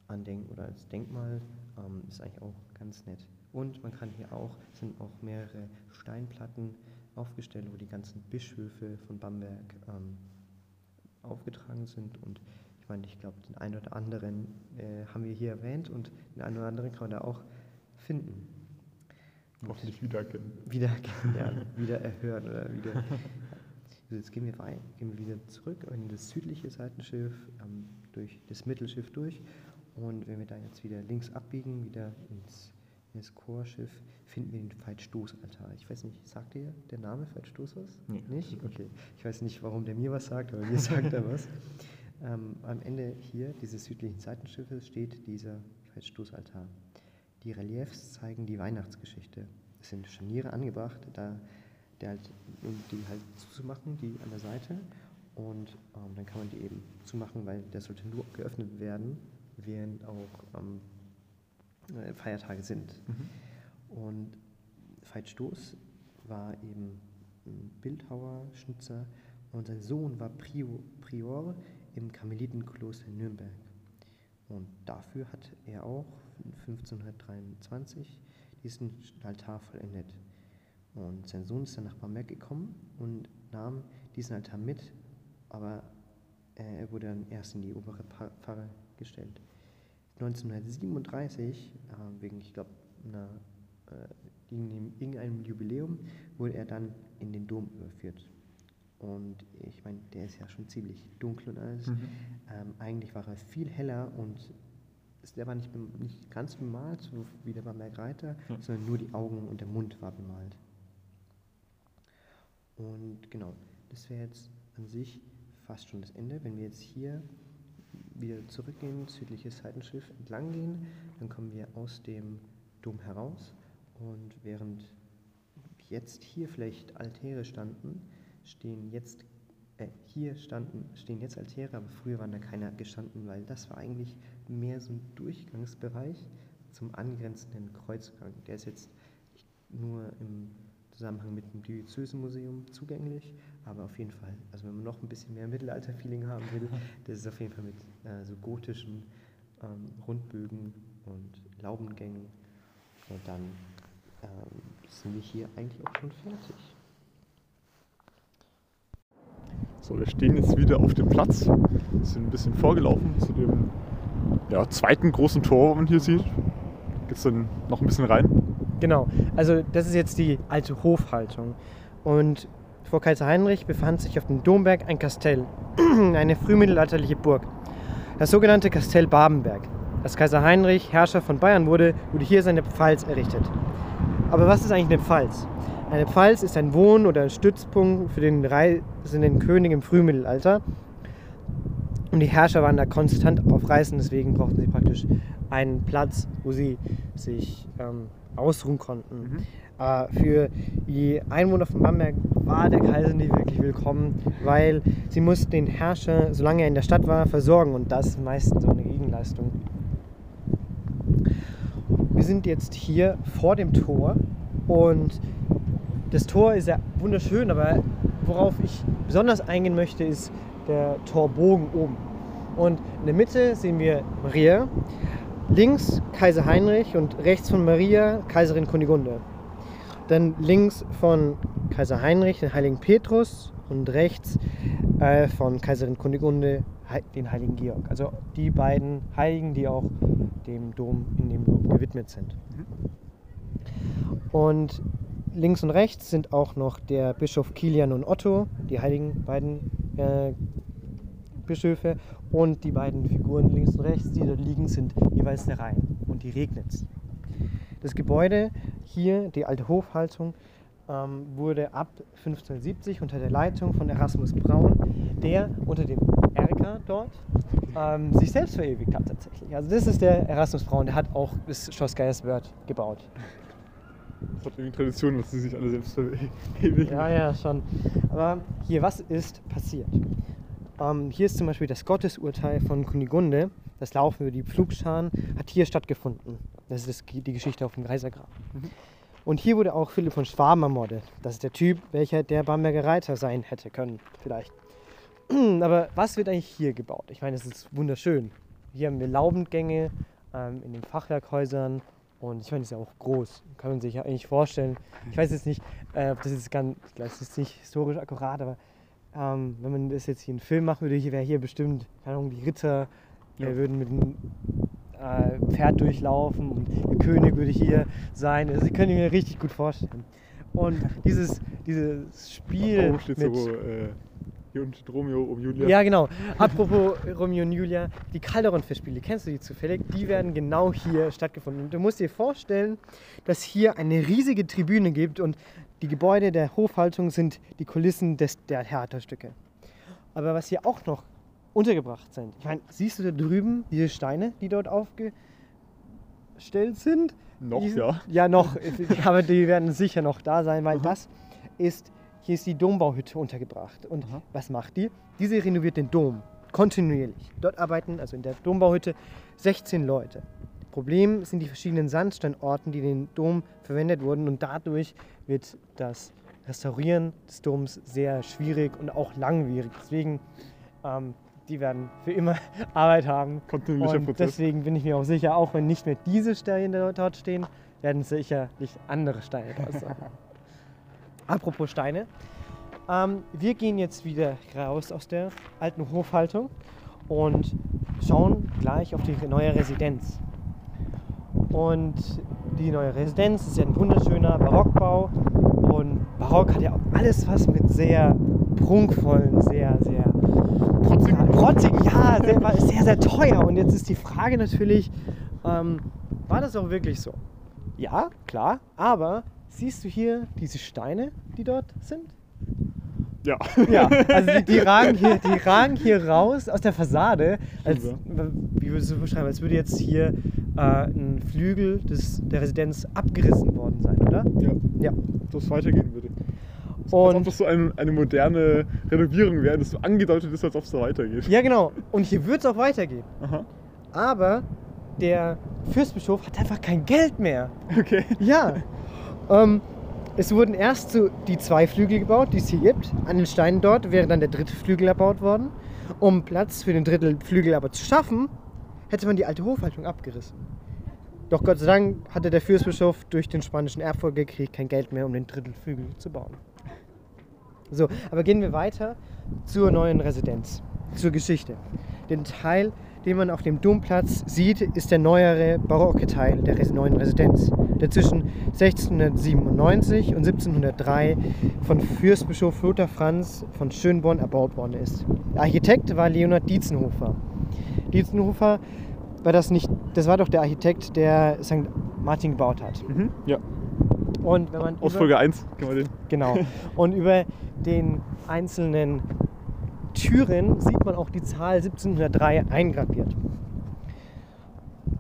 Andenken oder als Denkmal. Ähm, ist eigentlich auch ganz nett. Und man kann hier auch, sind auch mehrere Steinplatten aufgestellt, wo die ganzen Bischöfe von Bamberg ähm, aufgetragen sind. Und ich meine, ich glaube, den einen oder anderen äh, haben wir hier erwähnt und den einen oder anderen kann man da auch finden. Hoffentlich wiedererkennen. wieder, ja, wieder erhören oder wieder. Also jetzt gehen wir, wei- gehen wir wieder zurück in das südliche Seitenschiff, ähm, durch das Mittelschiff durch. Und wenn wir da jetzt wieder links abbiegen, wieder ins, ins Chorschiff, finden wir den Veitstoßaltar. Ich weiß nicht, sagt dir der Name Veitstoß was? Nee. Nicht? Okay. Ich weiß nicht, warum der mir was sagt, aber mir sagt er was. Ähm, am Ende hier dieses südlichen Seitenschiffes steht dieser Veitstoßaltar. Die Reliefs zeigen die Weihnachtsgeschichte. Es sind Scharniere angebracht, da der halt, um die halt zuzumachen, die an der Seite. Und ähm, dann kann man die eben zumachen, weil der sollte nur geöffnet werden, während auch ähm, äh, Feiertage sind. Und Veit Stoß war eben Bildhauer, Schnitzer und sein Sohn war Prior, Prior im Karmelitenkloster in Nürnberg. Und dafür hat er auch 1523 diesen Altar vollendet. Und sein Sohn ist dann nach Bamberg gekommen und nahm diesen Altar mit, aber äh, er wurde dann erst in die obere Pfarre gestellt. 1937, äh, wegen, ich glaube, einer, äh, irgendeinem, Jubiläum, wurde er dann in den Dom überführt. Und ich meine, der ist ja schon ziemlich dunkel und alles. Mhm. Ähm, eigentlich war er viel heller und der war nicht, nicht ganz bemalt, so wie der Bamberg Reiter, Ja. sondern nur die Augen und der Mund war bemalt. Und genau, das wäre jetzt an sich fast schon das Ende. Wenn wir jetzt hier wieder zurückgehen, südliches Seitenschiff entlang gehen, dann kommen wir aus dem Dom heraus. Und während jetzt hier vielleicht Altäre standen, stehen jetzt, äh, hier standen, stehen jetzt Altäre, aber früher waren da keine gestanden, weil das war eigentlich mehr so ein Durchgangsbereich zum angrenzenden Kreuzgang. Der ist jetzt nur im Zusammenhang mit dem Diözesenmuseum zugänglich, aber auf jeden Fall, also wenn man noch ein bisschen mehr Mittelalter-Feeling haben will, das ist auf jeden Fall mit äh, so gotischen ähm, Rundbögen und Laubengängen und dann ähm, sind wir hier eigentlich auch schon fertig. So, wir stehen jetzt wieder auf dem Platz, sind ein bisschen vorgelaufen zu dem ja, zweiten großen Tor, was man hier sieht. Geht's dann noch ein bisschen rein? Genau, also das ist jetzt die alte Hofhaltung. Und vor Kaiser Heinrich befand sich auf dem Domberg ein Kastell, eine frühmittelalterliche Burg. Das sogenannte Kastell Babenberg. Als Kaiser Heinrich Herrscher von Bayern wurde, wurde hier seine Pfalz errichtet. Aber was ist eigentlich eine Pfalz? Eine Pfalz ist ein Wohn- oder ein Stützpunkt für den reisenden König im Frühmittelalter. Und die Herrscher waren da konstant auf Reisen, deswegen brauchten sie praktisch einen Platz, wo sie sich ähm, ausruhen konnten. Äh, für die Einwohner von Bamberg war der Kaiser nicht wirklich willkommen, weil sie mussten den Herrscher, solange er in der Stadt war, versorgen und das ist meistens so eine Gegenleistung. Wir sind jetzt hier vor dem Tor und das Tor ist ja wunderschön, aber worauf ich besonders eingehen möchte, ist der Torbogen oben. Und in der Mitte sehen wir Maria, links Kaiser Heinrich und rechts von Maria Kaiserin Kunigunde. Dann links von Kaiser Heinrich den heiligen Petrus und rechts äh, von Kaiserin Kunigunde den heiligen Georg. Also die beiden Heiligen, die auch dem Dom in dem Dom gewidmet sind. Und links und rechts sind auch noch der Bischof Kilian und Otto, die heiligen beiden äh, Bischöfe. Und die beiden Figuren links und rechts, die dort liegen, sind jeweils der Rhein und die Regnitz. Das Gebäude hier, die alte Hofhaltung, ähm, wurde ab 1570 unter der Leitung von Erasmus Braun, der unter dem Erker dort ähm, sich selbst verewigt hat tatsächlich. Also das ist der Erasmus Braun, der hat auch das Schloss Geierswörth gebaut. Das hat irgendwie Tradition, dass sie sich alle selbst verewigen. Ja, ja, schon. Aber hier, was ist passiert? Ähm, hier ist zum Beispiel das Gottesurteil von Kunigunde. Das Laufen über die Pflugscharen hat hier stattgefunden. Das ist die Geschichte auf dem Kaisergrab. Und hier wurde auch Philipp von Schwaben ermordet. Das ist der Typ, welcher der Bamberger Reiter sein hätte können, vielleicht. Aber was wird eigentlich hier gebaut? Ich meine, es ist wunderschön. Hier haben wir Laubengänge ähm, in den Fachwerkhäusern und ich meine, es ist ja auch groß. Kann man sich ja eigentlich vorstellen. Ich weiß jetzt nicht, äh, ob das jetzt ganz, ich glaube, das ist nicht historisch akkurat, aber ähm, wenn man das jetzt hier einen Film machen würde, hier wäre hier bestimmt, keine Ahnung, die Ritter Ja. äh, würden mit einem äh, Pferd durchlaufen und der König würde hier sein. Das könnte ich mir richtig gut vorstellen. Und dieses, dieses Spiel Warum steht mit so äh, hier unten Romeo um Julia? ja, genau. Apropos Romeo und Julia, die Calderon-Festspiele, kennst du die zufällig? Die werden genau hier stattgefunden. Und du musst dir vorstellen, dass hier eine riesige Tribüne gibt und die Gebäude der Hofhaltung sind die Kulissen des, der Theaterstücke. Aber was hier auch noch untergebracht sind, ich meine, siehst du da drüben diese Steine, die dort aufgestellt sind? Noch, Die ja. Ja, noch. aber die werden sicher noch da sein, weil Aha. das ist, hier ist die Dombauhütte untergebracht. Und Aha. was macht die? Diese renoviert den Dom kontinuierlich. Dort arbeiten, also in der Dombauhütte, 16 Leute. Problem sind die verschiedenen Sandsteinorten, die den Dom verwendet wurden und dadurch wird das Restaurieren des Doms sehr schwierig und auch langwierig. Deswegen, ähm, die werden für immer Arbeit haben. Kontinuierlicher Und Prozess. deswegen bin ich mir auch sicher, auch wenn nicht mehr diese Steine dort- dort stehen, werden sicherlich andere Steine dort sein. Apropos Steine. Ähm, wir gehen jetzt wieder raus aus der alten Hofhaltung und schauen gleich auf die neue Residenz. Und die neue Residenz ist ja ein wunderschöner Barockbau. Und Barock hat ja auch alles was mit sehr prunkvollen, sehr, sehr Protzigen, ja, sehr, war sehr, sehr teuer. Und jetzt ist die Frage natürlich, ähm, war das auch wirklich so? Ja, klar, aber siehst du hier diese Steine, die dort sind? Ja. Ja, also die, die, ragen hier, die ragen hier raus aus der Fassade. Als, wie würdest du beschreiben? Als würde jetzt hier äh, ein Flügel des, der Residenz abgerissen worden sein, oder? ja. Ja. Dass es weitergehen würde. Als ob Und das so ein, eine moderne Renovierung wäre, das so angedeutet ist, als ob es da weitergeht. ja, genau. Und hier wird es auch weitergehen. Aha. Aber der Fürstbischof hat einfach kein Geld mehr. Okay. Ja. Ähm, es wurden erst so die zwei Flügel gebaut, die es hier gibt. An den Steinen dort wäre dann der dritte Flügel erbaut worden. Um Platz für den dritten Flügel aber zu schaffen, hätte man die alte Hofhaltung abgerissen. Doch Gott sei Dank hatte der Fürstbischof durch den spanischen Erbfolgekrieg kein Geld mehr, um den dritten Flügel zu bauen. So, aber gehen wir weiter zur neuen Residenz, zur Geschichte. Den Teil, den man auf dem Domplatz sieht, ist der neuere barocke Teil der neuen Residenz, der zwischen 1697 und 1703 von Fürstbischof Lothar Franz von Schönborn erbaut worden ist. Der Architekt war Leonhard Dietzenhofer. Dietzenhofer war das nicht, das war doch der Architekt, der St. Martin gebaut hat. Mhm. Ja. Und wenn man Aus Folge 1 kann man den. Genau. Und über den einzelnen Türen sieht man auch die Zahl 1703 eingraviert.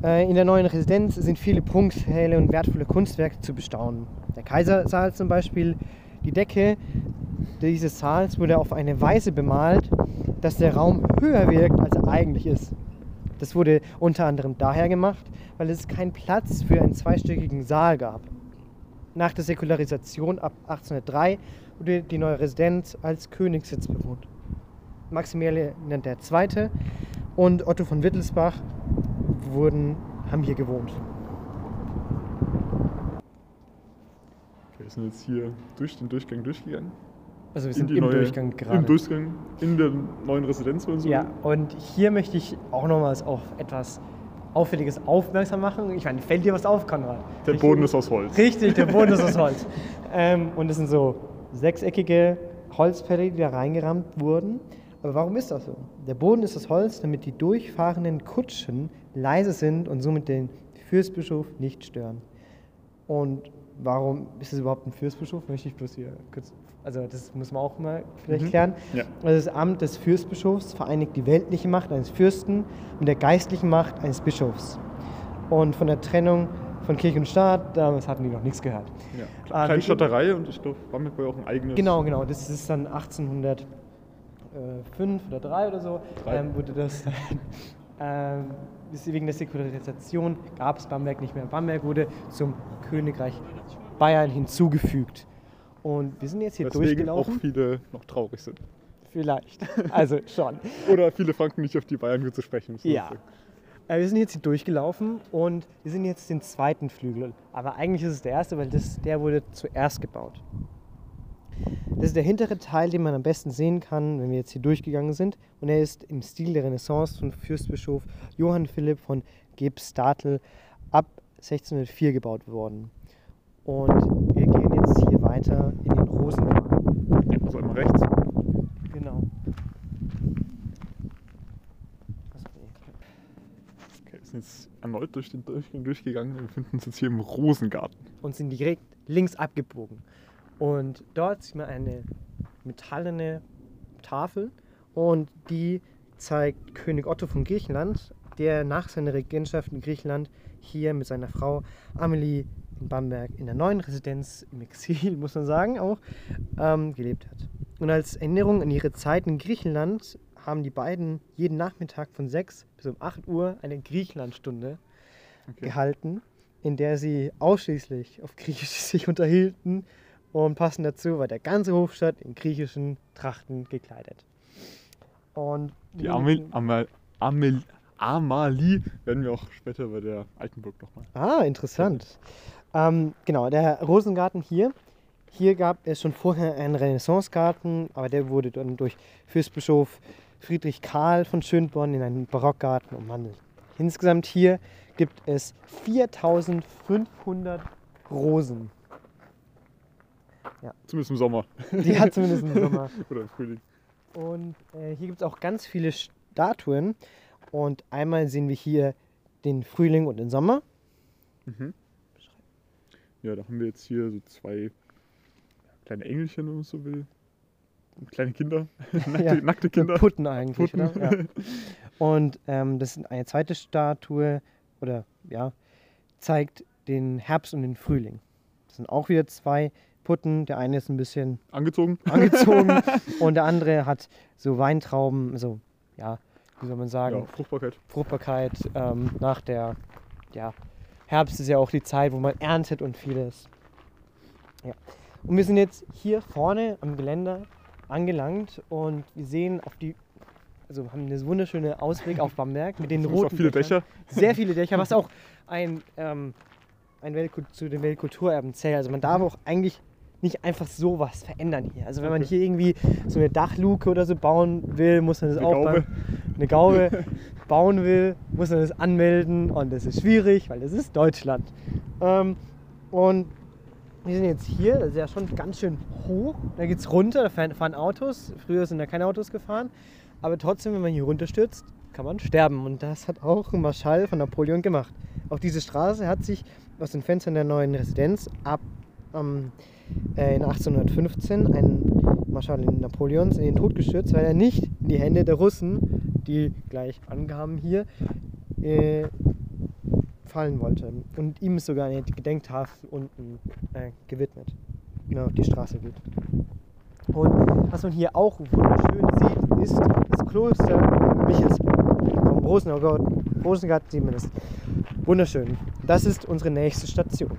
Äh, In der neuen Residenz sind viele prunkvolle und wertvolle Kunstwerke zu bestaunen. Der Kaisersaal zum Beispiel, die Decke dieses Saals wurde auf eine Weise bemalt, dass der Raum höher wirkt, als er eigentlich ist. Das wurde unter anderem daher gemacht, weil es keinen Platz für einen zweistöckigen Saal gab. Nach der Säkularisation ab 1803 wurde die neue Residenz als Königssitz bewohnt. Maximilian II. und Otto von Wittelsbach wurden, haben hier gewohnt. Wir sind jetzt hier durch den Durchgang durchgegangen. Also wir in sind im neue- Durchgang gerade. Im Durchgang in der neuen Residenz, man so Ja, und hier möchte ich auch nochmals auf etwas Auffälliges aufmerksam machen. Ich meine, fällt dir was auf, Konrad? Der Richtig? Boden ist aus Holz. Richtig, der Boden ist aus Holz. Ähm, und es sind so sechseckige Holzpfähle, die da reingerammt wurden. Aber warum ist das so? Der Boden ist aus Holz, damit die durchfahrenden Kutschen leise sind und somit den Fürstbischof nicht stören. Und warum ist es überhaupt ein Fürstbischof? Möchte ich bloß hier kurz. Also, das muss man auch mal vielleicht Mhm. klären. Ja. Also das Amt des Fürstbischofs vereinigt die weltliche Macht eines Fürsten mit der geistlichen Macht eines Bischofs. Und von der Trennung von Kirche und Staat, damals hatten die noch nichts gehört. Ja. Ah, Kleine wie- Stadterei und ich glaube, Bamberg war ja auch ein eigenes. Genau, genau. Das ist dann 1805 oder 3 oder so, ähm, wurde das. ähm, wegen der Säkularisation gab es Bamberg nicht mehr. Bamberg wurde zum Königreich Bayern hinzugefügt. Und wir sind jetzt hier Deswegen auch durchgelaufen. viele noch traurig sind. Vielleicht. Also schon. Oder viele Franken nicht auf die Bayern gut zu sprechen. Ja. Äh, wir sind jetzt hier durchgelaufen und wir sind jetzt den zweiten Flügel. Aber eigentlich ist es der erste, weil das, der wurde zuerst gebaut. Das ist der hintere Teil, den man am besten sehen kann, wenn wir jetzt hier durchgegangen sind. Und er ist im Stil der Renaissance von Fürstbischof Johann Philipp von Gebstatel ab 1604 gebaut worden. Und gehen jetzt hier weiter in den Rosengarten. Also einmal rechts. Genau. Okay, wir sind jetzt erneut durch den Durchgang durchgegangen und befinden uns jetzt hier im Rosengarten. und sind direkt links abgebogen. Und dort sieht man eine metallene Tafel und die zeigt König Otto von Griechenland, der nach seiner Regentschaft in Griechenland hier mit seiner Frau Amelie in Bamberg in der neuen Residenz im Exil, muss man sagen, auch ähm, gelebt hat. Und als Erinnerung an ihre Zeit in Griechenland haben die beiden jeden Nachmittag von 6 bis um 8 Uhr eine Griechenlandstunde Okay. gehalten, in der sie ausschließlich auf Griechisch sich unterhielten und passend dazu war der ganze Hofstadt in griechischen Trachten gekleidet. Und Die Amel, Amel, Amel, Amalie werden wir auch später bei der Altenburg nochmal. Ah, interessant. Ähm, genau, der Rosengarten hier. Hier gab es schon vorher einen Renaissancegarten, aber der wurde dann durch Fürstbischof Friedrich Karl von Schönborn in einen Barockgarten umwandelt. Insgesamt hier gibt es 4500 Rosen. Zumindest im Sommer Die hat zumindest im Sommer. oder im Frühling. Und äh, hier gibt es auch ganz viele Statuen. Und einmal sehen wir hier den Frühling und den Sommer. Mhm. Ja, da haben wir jetzt hier so zwei kleine Engelchen, wenn man so will. Kleine Kinder, nackte, Ja, nackte Kinder. Putten eigentlich, Putten. oder? Ja. Und ähm, das ist eine zweite Statue, oder ja, zeigt den Herbst und den Frühling. Das sind auch wieder zwei Putten. Der eine ist ein bisschen Angezogen. angezogen und der andere hat so Weintrauben, also ja, wie soll man sagen, Ja, Fruchtbarkeit. Fruchtbarkeit ähm, nach der, ja, Herbst ist ja auch die Zeit, wo man erntet und vieles. Ja. Und wir sind jetzt hier vorne am Geländer angelangt und wir sehen auf die, also haben einen wunderschönen Ausblick auf Bamberg mit den roten viele Dächern. Dächer. Sehr viele Dächer, was auch ein, ähm, ein Weltkult zu den Weltkulturerben zählt. Also man darf auch eigentlich nicht einfach sowas verändern hier. Also wenn man hier irgendwie so eine Dachluke oder so bauen will, muss man das Eine auch Gaube. Eine Gaube bauen will, muss man das anmelden und das ist schwierig, weil das ist Deutschland. Ähm, und wir sind jetzt hier, das ist ja schon ganz schön hoch. Da geht es runter, da fahren, Autos. Früher sind da keine Autos gefahren. Aber trotzdem, wenn man hier runterstürzt, kann man sterben. Und das hat auch ein Marschall von Napoleon gemacht. Auf diese Straße hat sich aus den Fenstern der neuen Residenz ab ähm, äh, in 1815 ein Marschall Napoleons in den Tod gestürzt, weil er nicht in die Hände der Russen, die gleich angaben hier, äh, fallen wollte. Und ihm ist sogar eine Gedenktafel unten äh, gewidmet, die auf die Straße geht. Und was man hier auch wunderschön sieht, ist das Kloster Michelsberg. Vom Rosen, Gott, Rosengarten sieht. Wunderschön. Das ist unsere nächste Station.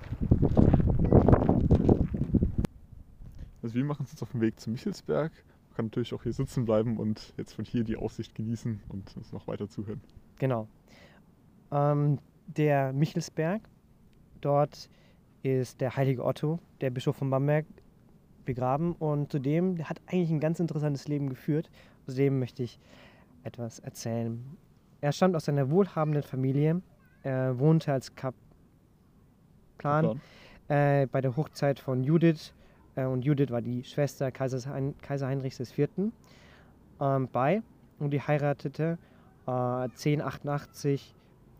Also wir machen uns jetzt auf den Weg zum Michelsberg. Man kann natürlich auch hier sitzen bleiben und jetzt von hier die Aussicht genießen und uns noch weiter zuhören. Genau. Ähm, der Michelsberg, dort ist der heilige Otto, der Bischof von Bamberg, begraben. Und zudem, der hat eigentlich ein ganz interessantes Leben geführt. Zudem möchte ich etwas erzählen. Er stammt aus einer wohlhabenden Familie. Er wohnte als Kaplan Plan. äh, bei der Hochzeit von Judith. Äh, und Judith war die Schwester Kaisers Kaiser Heinrichs IV. Ähm, bei. Und die heiratete äh, 1088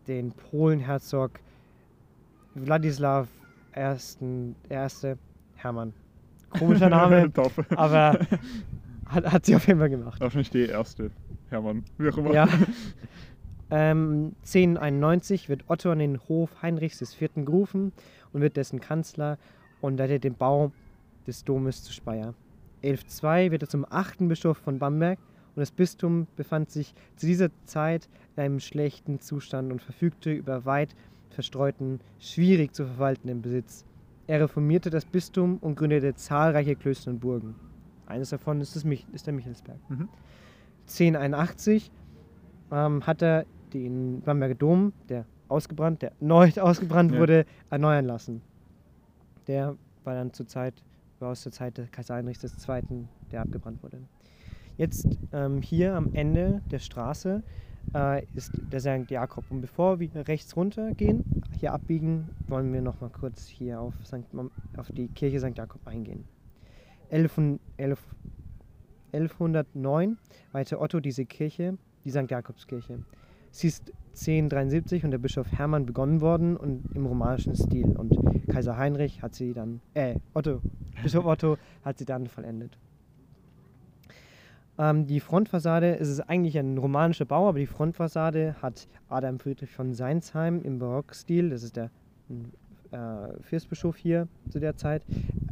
den Polenherzog Wladislaw I. Erste Hermann. Komischer Name, aber hat, hat sie auf jeden Fall gemacht. Wahrscheinlich die erste. Hermann, wie auch immer. Ja. Ähm, 1091 wird Otto an den Hof Heinrichs IV. gerufen und wird dessen Kanzler und leitet den Bau des Domes zu Speyer. 1102 wird er zum achten Bischof von Bamberg und das Bistum befand sich zu dieser Zeit in einem schlechten Zustand und verfügte über weit verstreuten, schwierig zu verwaltenden Besitz. Er reformierte das Bistum und gründete zahlreiche Klöster und Burgen. Eines davon ist, das Mich ist der Michelsberg. Mhm. 1081 ähm, hat er den Bamberger Dom, der ausgebrannt, der erneut ausgebrannt Ja. wurde, erneuern lassen. Der war dann zur Zeit, war aus der Zeit des Kaiser Heinrichs II., der abgebrannt wurde. Jetzt ähm, hier am Ende der Straße äh, ist der St. Jakob. Und bevor wir rechts runter gehen, hier abbiegen, wollen wir noch mal kurz hier auf, St. Auf die Kirche St. Jakob eingehen. 11, und- 11, 1109 weihte Otto diese Kirche, die St. Jakobskirche. Sie ist 1073 unter Bischof Hermann begonnen worden und im romanischen Stil. Und Kaiser Heinrich hat sie dann, äh, Otto, Bischof Otto hat sie dann vollendet. Ähm, die Frontfassade, es ist eigentlich ein romanischer Bau, aber die Frontfassade hat Adam Friedrich von Seinsheim im Barockstil, das ist der äh, Fürstbischof hier zu der Zeit,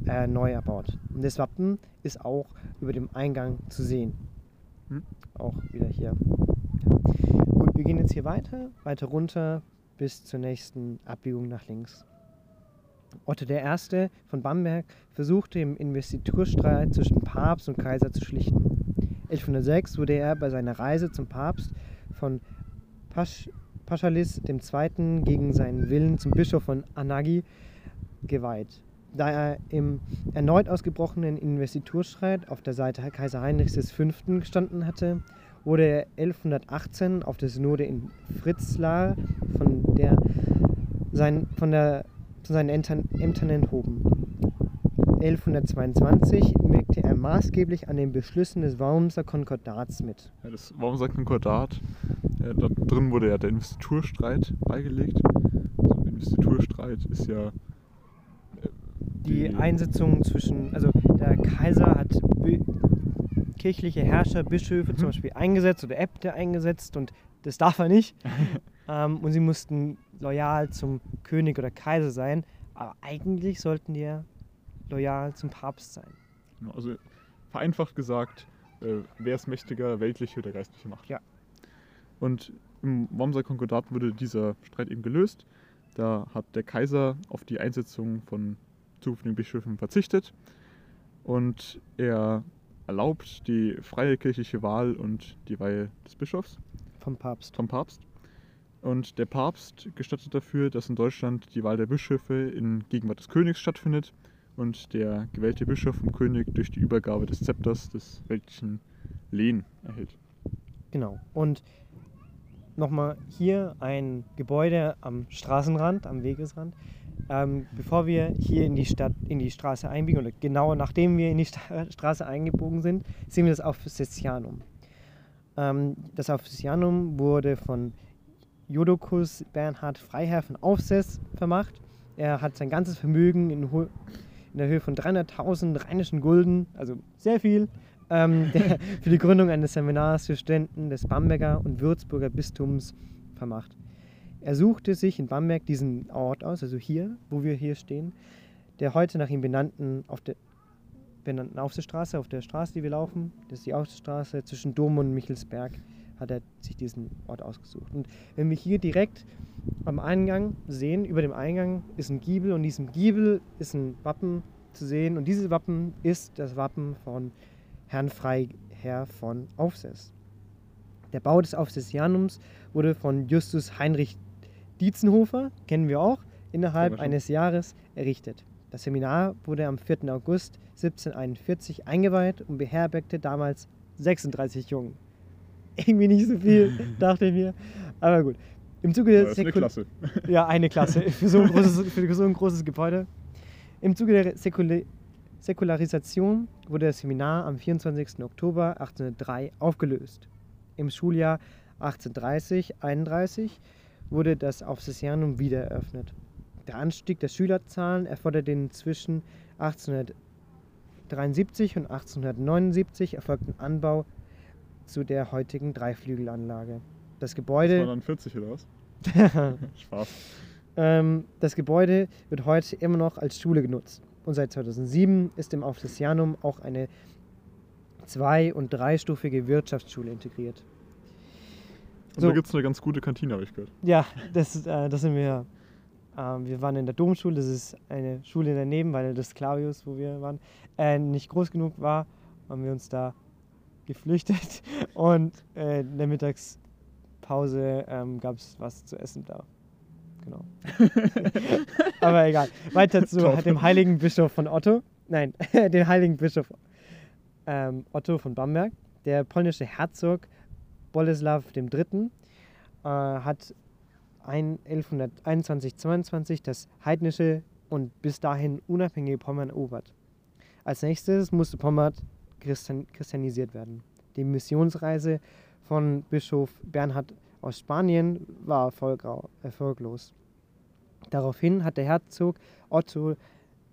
äh, neu erbaut. Und das Wappen ist auch über dem Eingang zu sehen. Hm. Auch wieder hier. Wir gehen jetzt hier weiter, weiter runter bis zur nächsten Abbiegung nach links. Otto I. von Bamberg versuchte im Investiturstreit zwischen Papst und Kaiser zu schlichten. 1106 wurde er bei seiner Reise zum Papst von Pasch Paschalis II. gegen seinen Willen zum Bischof von Anaghi geweiht. Da er im erneut ausgebrochenen Investiturstreit auf der Seite Kaiser Heinrichs V. gestanden hatte, wurde er 1118 auf der Synode in Fritzlar von, der, sein, von, der, von seinen Ämtern, Ämtern enthoben. 1122 wirkte er maßgeblich an den Beschlüssen des Wormser Konkordats mit. Ja, das sagt Konkordat? Äh, da drin wurde ja der Investiturstreit beigelegt. Also Investiturstreit ist ja. äh, Die Einsetzung zwischen, also der Kaiser hat kirchliche Herrscher, Bischöfe Mhm. zum Beispiel eingesetzt oder Äbte eingesetzt und das darf er nicht. ähm, und sie mussten loyal zum König oder Kaiser sein, aber eigentlich sollten die ja loyal zum Papst sein. Genau, Also vereinfacht gesagt, äh, wer ist mächtiger, weltliche oder geistliche Macht? Ja. Und im Wormser Konkordat wurde dieser Streit eben gelöst. Da hat der Kaiser auf die Einsetzung von zukünftigen Bischöfen verzichtet und er erlaubt die freie kirchliche Wahl und die Weihe des Bischofs Vom Papst. vom Papst. Und der Papst gestattet dafür, dass in Deutschland die Wahl der Bischöfe in Gegenwart des Königs stattfindet und der gewählte Bischof vom König durch die Übergabe des Zepters des weltlichen Lehen erhält. Genau. Und nochmal hier ein Gebäude am Straßenrand, am Wegesrand. Ähm, bevor wir hier in die Stadt, in die Straße einbiegen, oder genau nachdem wir in die Sta Straße eingebogen sind, sehen wir das Aufsessianum. Ähm, das Aufsessianum wurde von Jodokus Bernhard Freiherr von Aufsess vermacht. Er hat sein ganzes Vermögen in, in der Höhe von 300.000 rheinischen Gulden, also sehr viel, ähm, der, für die Gründung eines Seminars für Studenten des Bamberger und Würzburger Bistums vermacht. Er suchte sich in Bamberg diesen Ort aus, also hier, wo wir hier stehen, der heute nach ihm benannten, auf der benannten Aufsichtsstraße, auf der Straße, die wir laufen, das ist die Aufsichtsstraße zwischen Dom und Michelsberg, hat er sich diesen Ort ausgesucht. Und wenn wir hier direkt am Eingang sehen, über dem Eingang ist ein Giebel und diesem Giebel ist ein Wappen zu sehen und dieses Wappen ist das Wappen von Herrn Freiherr von Aufsess. Der Bau des Aufsessianums wurde von Justus Heinrich Dietzenhofer, kennen wir auch, innerhalb eines Jahres errichtet. Das Seminar wurde am 4. August 1741 eingeweiht und beherbergte damals 36 Jungen. Irgendwie nicht so viel, dachte ich mir. Aber gut. Im Zuge Ja, der Das ist eine Klasse. ja, eine Klasse für so ein großes, für so ein großes Gebäude. Im Zuge der Säkula Säkularisation wurde das Seminar am 24. Oktober 1803 aufgelöst. Im Schuljahr 1830-31 wurde das Aufsicerianum wieder eröffnet. Der Anstieg der Schülerzahlen erforderte den zwischen 1873 und 1879 erfolgten Anbau zu der heutigen Dreiflügelanlage. Das Das Gebäude war dann 40 oder was? Spaß. Ähm, das Gebäude wird heute immer noch als Schule genutzt. Und seit 2007 ist im Aufsicerianum auch eine zwei- und dreistufige Wirtschaftsschule integriert. Und So. da gibt es eine ganz gute Kantine, habe ich gehört. Ja, das, äh, das sind wir. Ähm, wir waren in der Domschule, das ist eine Schule daneben, weil das Clavius, wo wir waren, äh, nicht groß genug war, haben wir uns da geflüchtet und äh, in der Mittagspause ähm, gab es was zu essen da. Genau. Aber egal. Weiter zu Top. dem heiligen Bischof von Otto. Nein, den heiligen Bischof ähm, Otto von Bamberg. Der polnische Herzog Boleslaw III. Äh, hat ein 1121-22 das heidnische und bis dahin unabhängige Pommern erobert. Als nächstes musste Pommern christian christianisiert werden. Die Missionsreise von Bischof Bernhard aus Spanien war erfolglos. Daraufhin hat der Herzog Otto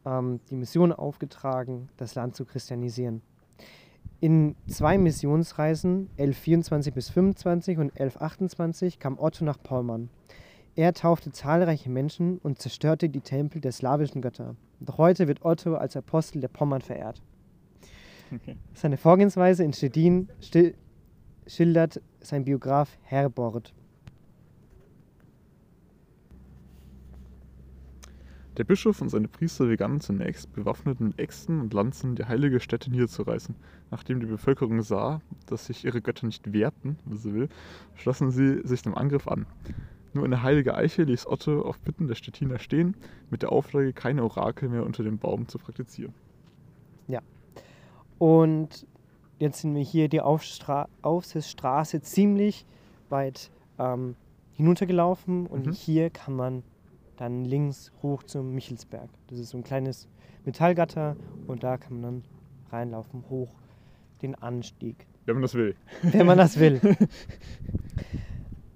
ähm, die Mission aufgetragen, das Land zu christianisieren. In zwei Missionsreisen, 1124 bis 25 und 1128, kam Otto nach Pommern. Er taufte zahlreiche Menschen und zerstörte die Tempel der slawischen Götter. Doch heute wird Otto als Apostel der Pommern verehrt. Okay. Seine Vorgehensweise in Stettin schildert sein Biograf Herbord. Der Bischof und seine Priester begannen zunächst, bewaffnet mit Äxten und Lanzen die heilige Stätte niederzureißen. Nachdem die Bevölkerung sah, dass sich ihre Götter nicht wehrten, wie sie will, schlossen sie sich dem Angriff an. Nur eine heilige Eiche ließ Otto auf Bitten der Stettiner stehen, mit der Auflage, keine Orakel mehr unter dem Baum zu praktizieren. Und jetzt sind wir hier die Aufstra Aufsichtsstraße ziemlich weit ähm, hinuntergelaufen und Mhm. hier kann man dann links hoch zum Michelsberg. Das ist so ein kleines Metallgatter und da kann man dann reinlaufen, hoch den Anstieg, Wenn man das will. wenn man das will.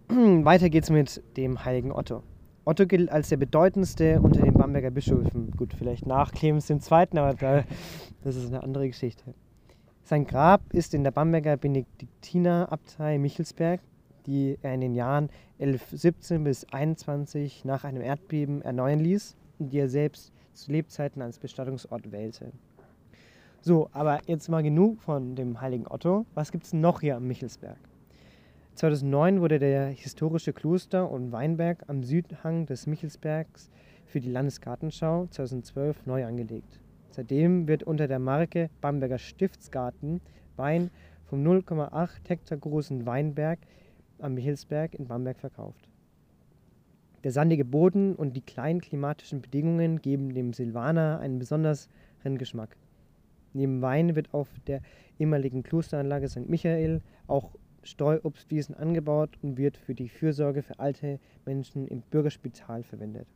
Weiter geht's mit dem heiligen Otto. Otto gilt als der bedeutendste unter den Bamberger Bischöfen. Gut, vielleicht nach Clemens II., aber da, das ist eine andere Geschichte. Sein Grab ist in der Bamberger Benediktinerabtei Michelsberg, die er in den Jahren 1117 bis 21 nach einem Erdbeben erneuern ließ und die er selbst zu Lebzeiten als Bestattungsort wählte. So, aber jetzt mal genug von dem heiligen Otto. Was gibt es noch hier am Michelsberg? 2009 wurde der historische Kloster- und Weinberg am Südhang des Michelsbergs für die Landesgartenschau 2012 neu angelegt. Seitdem wird unter der Marke Bamberger Stiftsgarten Wein vom 0,8 Hektar großen Weinberg am Michelsberg in Bamberg verkauft. Der sandige Boden und die kleinen klimatischen Bedingungen geben dem Silvaner einen besonderen Geschmack. Neben Wein wird auf der ehemaligen Klosteranlage St. Michael auch Streuobstwiesen angebaut und wird für die Fürsorge für alte Menschen im Bürgerspital verwendet.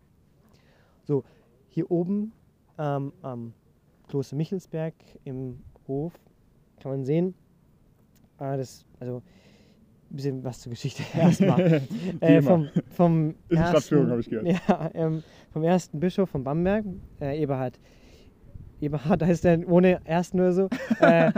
So, hier oben ähm, am Kloster Michelsberg im Hof kann man sehen, äh, das, also ein bisschen was zur Geschichte erstmal. äh, vom, vom ersten- habe ich gehört. Ja, ähm, vom ersten Bischof von Bamberg, äh, Eberhard. Eberhard heißt er ohne ersten oder so, äh,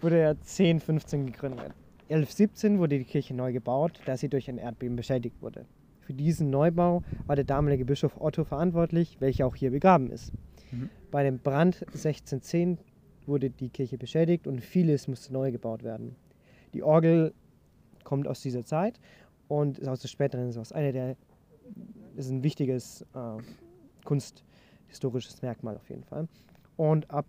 wurde er 1015 gegründet. 1117 wurde die Kirche neu gebaut, da sie durch ein Erdbeben beschädigt wurde. Für diesen Neubau war der damalige Bischof Otto verantwortlich, welcher auch hier begraben ist. Mhm. Bei dem Brand 1610 wurde die Kirche beschädigt und vieles musste neu gebaut werden. Die Orgel kommt aus dieser Zeit und ist aus der späteren Renaissance. Eine der ist ein wichtiges äh, kunsthistorisches Merkmal auf jeden Fall. Und ab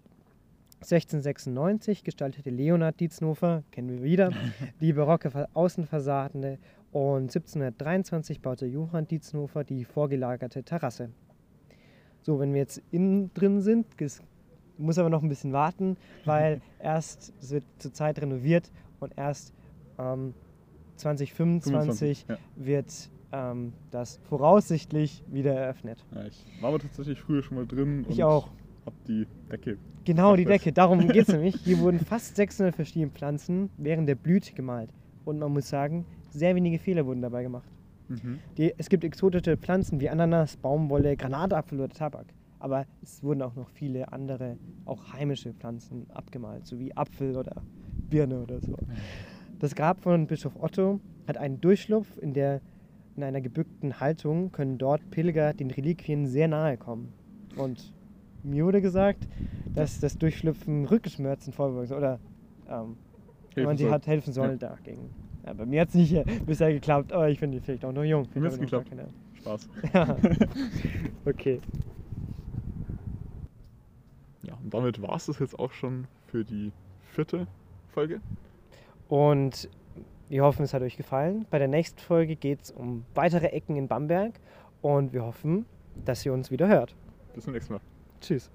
1696 gestaltete Leonhard Dietznofer, kennen wir wieder, die barocke Fa- Außenfassade und 1723 baute Johann Dietznofer die vorgelagerte Terrasse. So, wenn wir jetzt innen drin sind, muss aber noch ein bisschen warten, weil erst, es wird zurzeit renoviert und erst ähm, 2025 25, ja. wird ähm, das voraussichtlich wieder eröffnet. Ja, ich war aber tatsächlich früher schon mal drin Ich auch. Hab die Decke. Genau, die. Decke, darum geht es nämlich. Hier wurden fast 600 verschiedene Pflanzen während der Blüte gemalt. Und man muss sagen, sehr wenige Fehler wurden dabei gemacht. Mhm. Die, es gibt exotische Pflanzen wie Ananas, Baumwolle, Granatapfel oder Tabak. Aber es wurden auch noch viele andere, auch heimische Pflanzen abgemalt, so wie Apfel oder Birne oder so. Das Grab von Bischof Otto hat einen Durchschlupf, in der in einer gebückten Haltung können dort Pilger den Reliquien sehr nahe kommen. Und mir wurde gesagt, dass das Durchschlüpfen Rückenschmerzen vorbeugen soll oder ähm, wenn man sie hat helfen soll Ja. dagegen. Ja, bei mir hat es nicht äh, bisher geklappt, aber ich bin vielleicht auch noch jung. Mir noch geklappt. gar Spaß. keine- okay. Ja, und damit war es das jetzt auch schon für die vierte Folge. Und wir hoffen, es hat euch gefallen. Bei der nächsten Folge geht es um weitere Ecken in Bamberg und wir hoffen, dass ihr uns wieder hört. Bis zum nächsten Mal. Tschüss.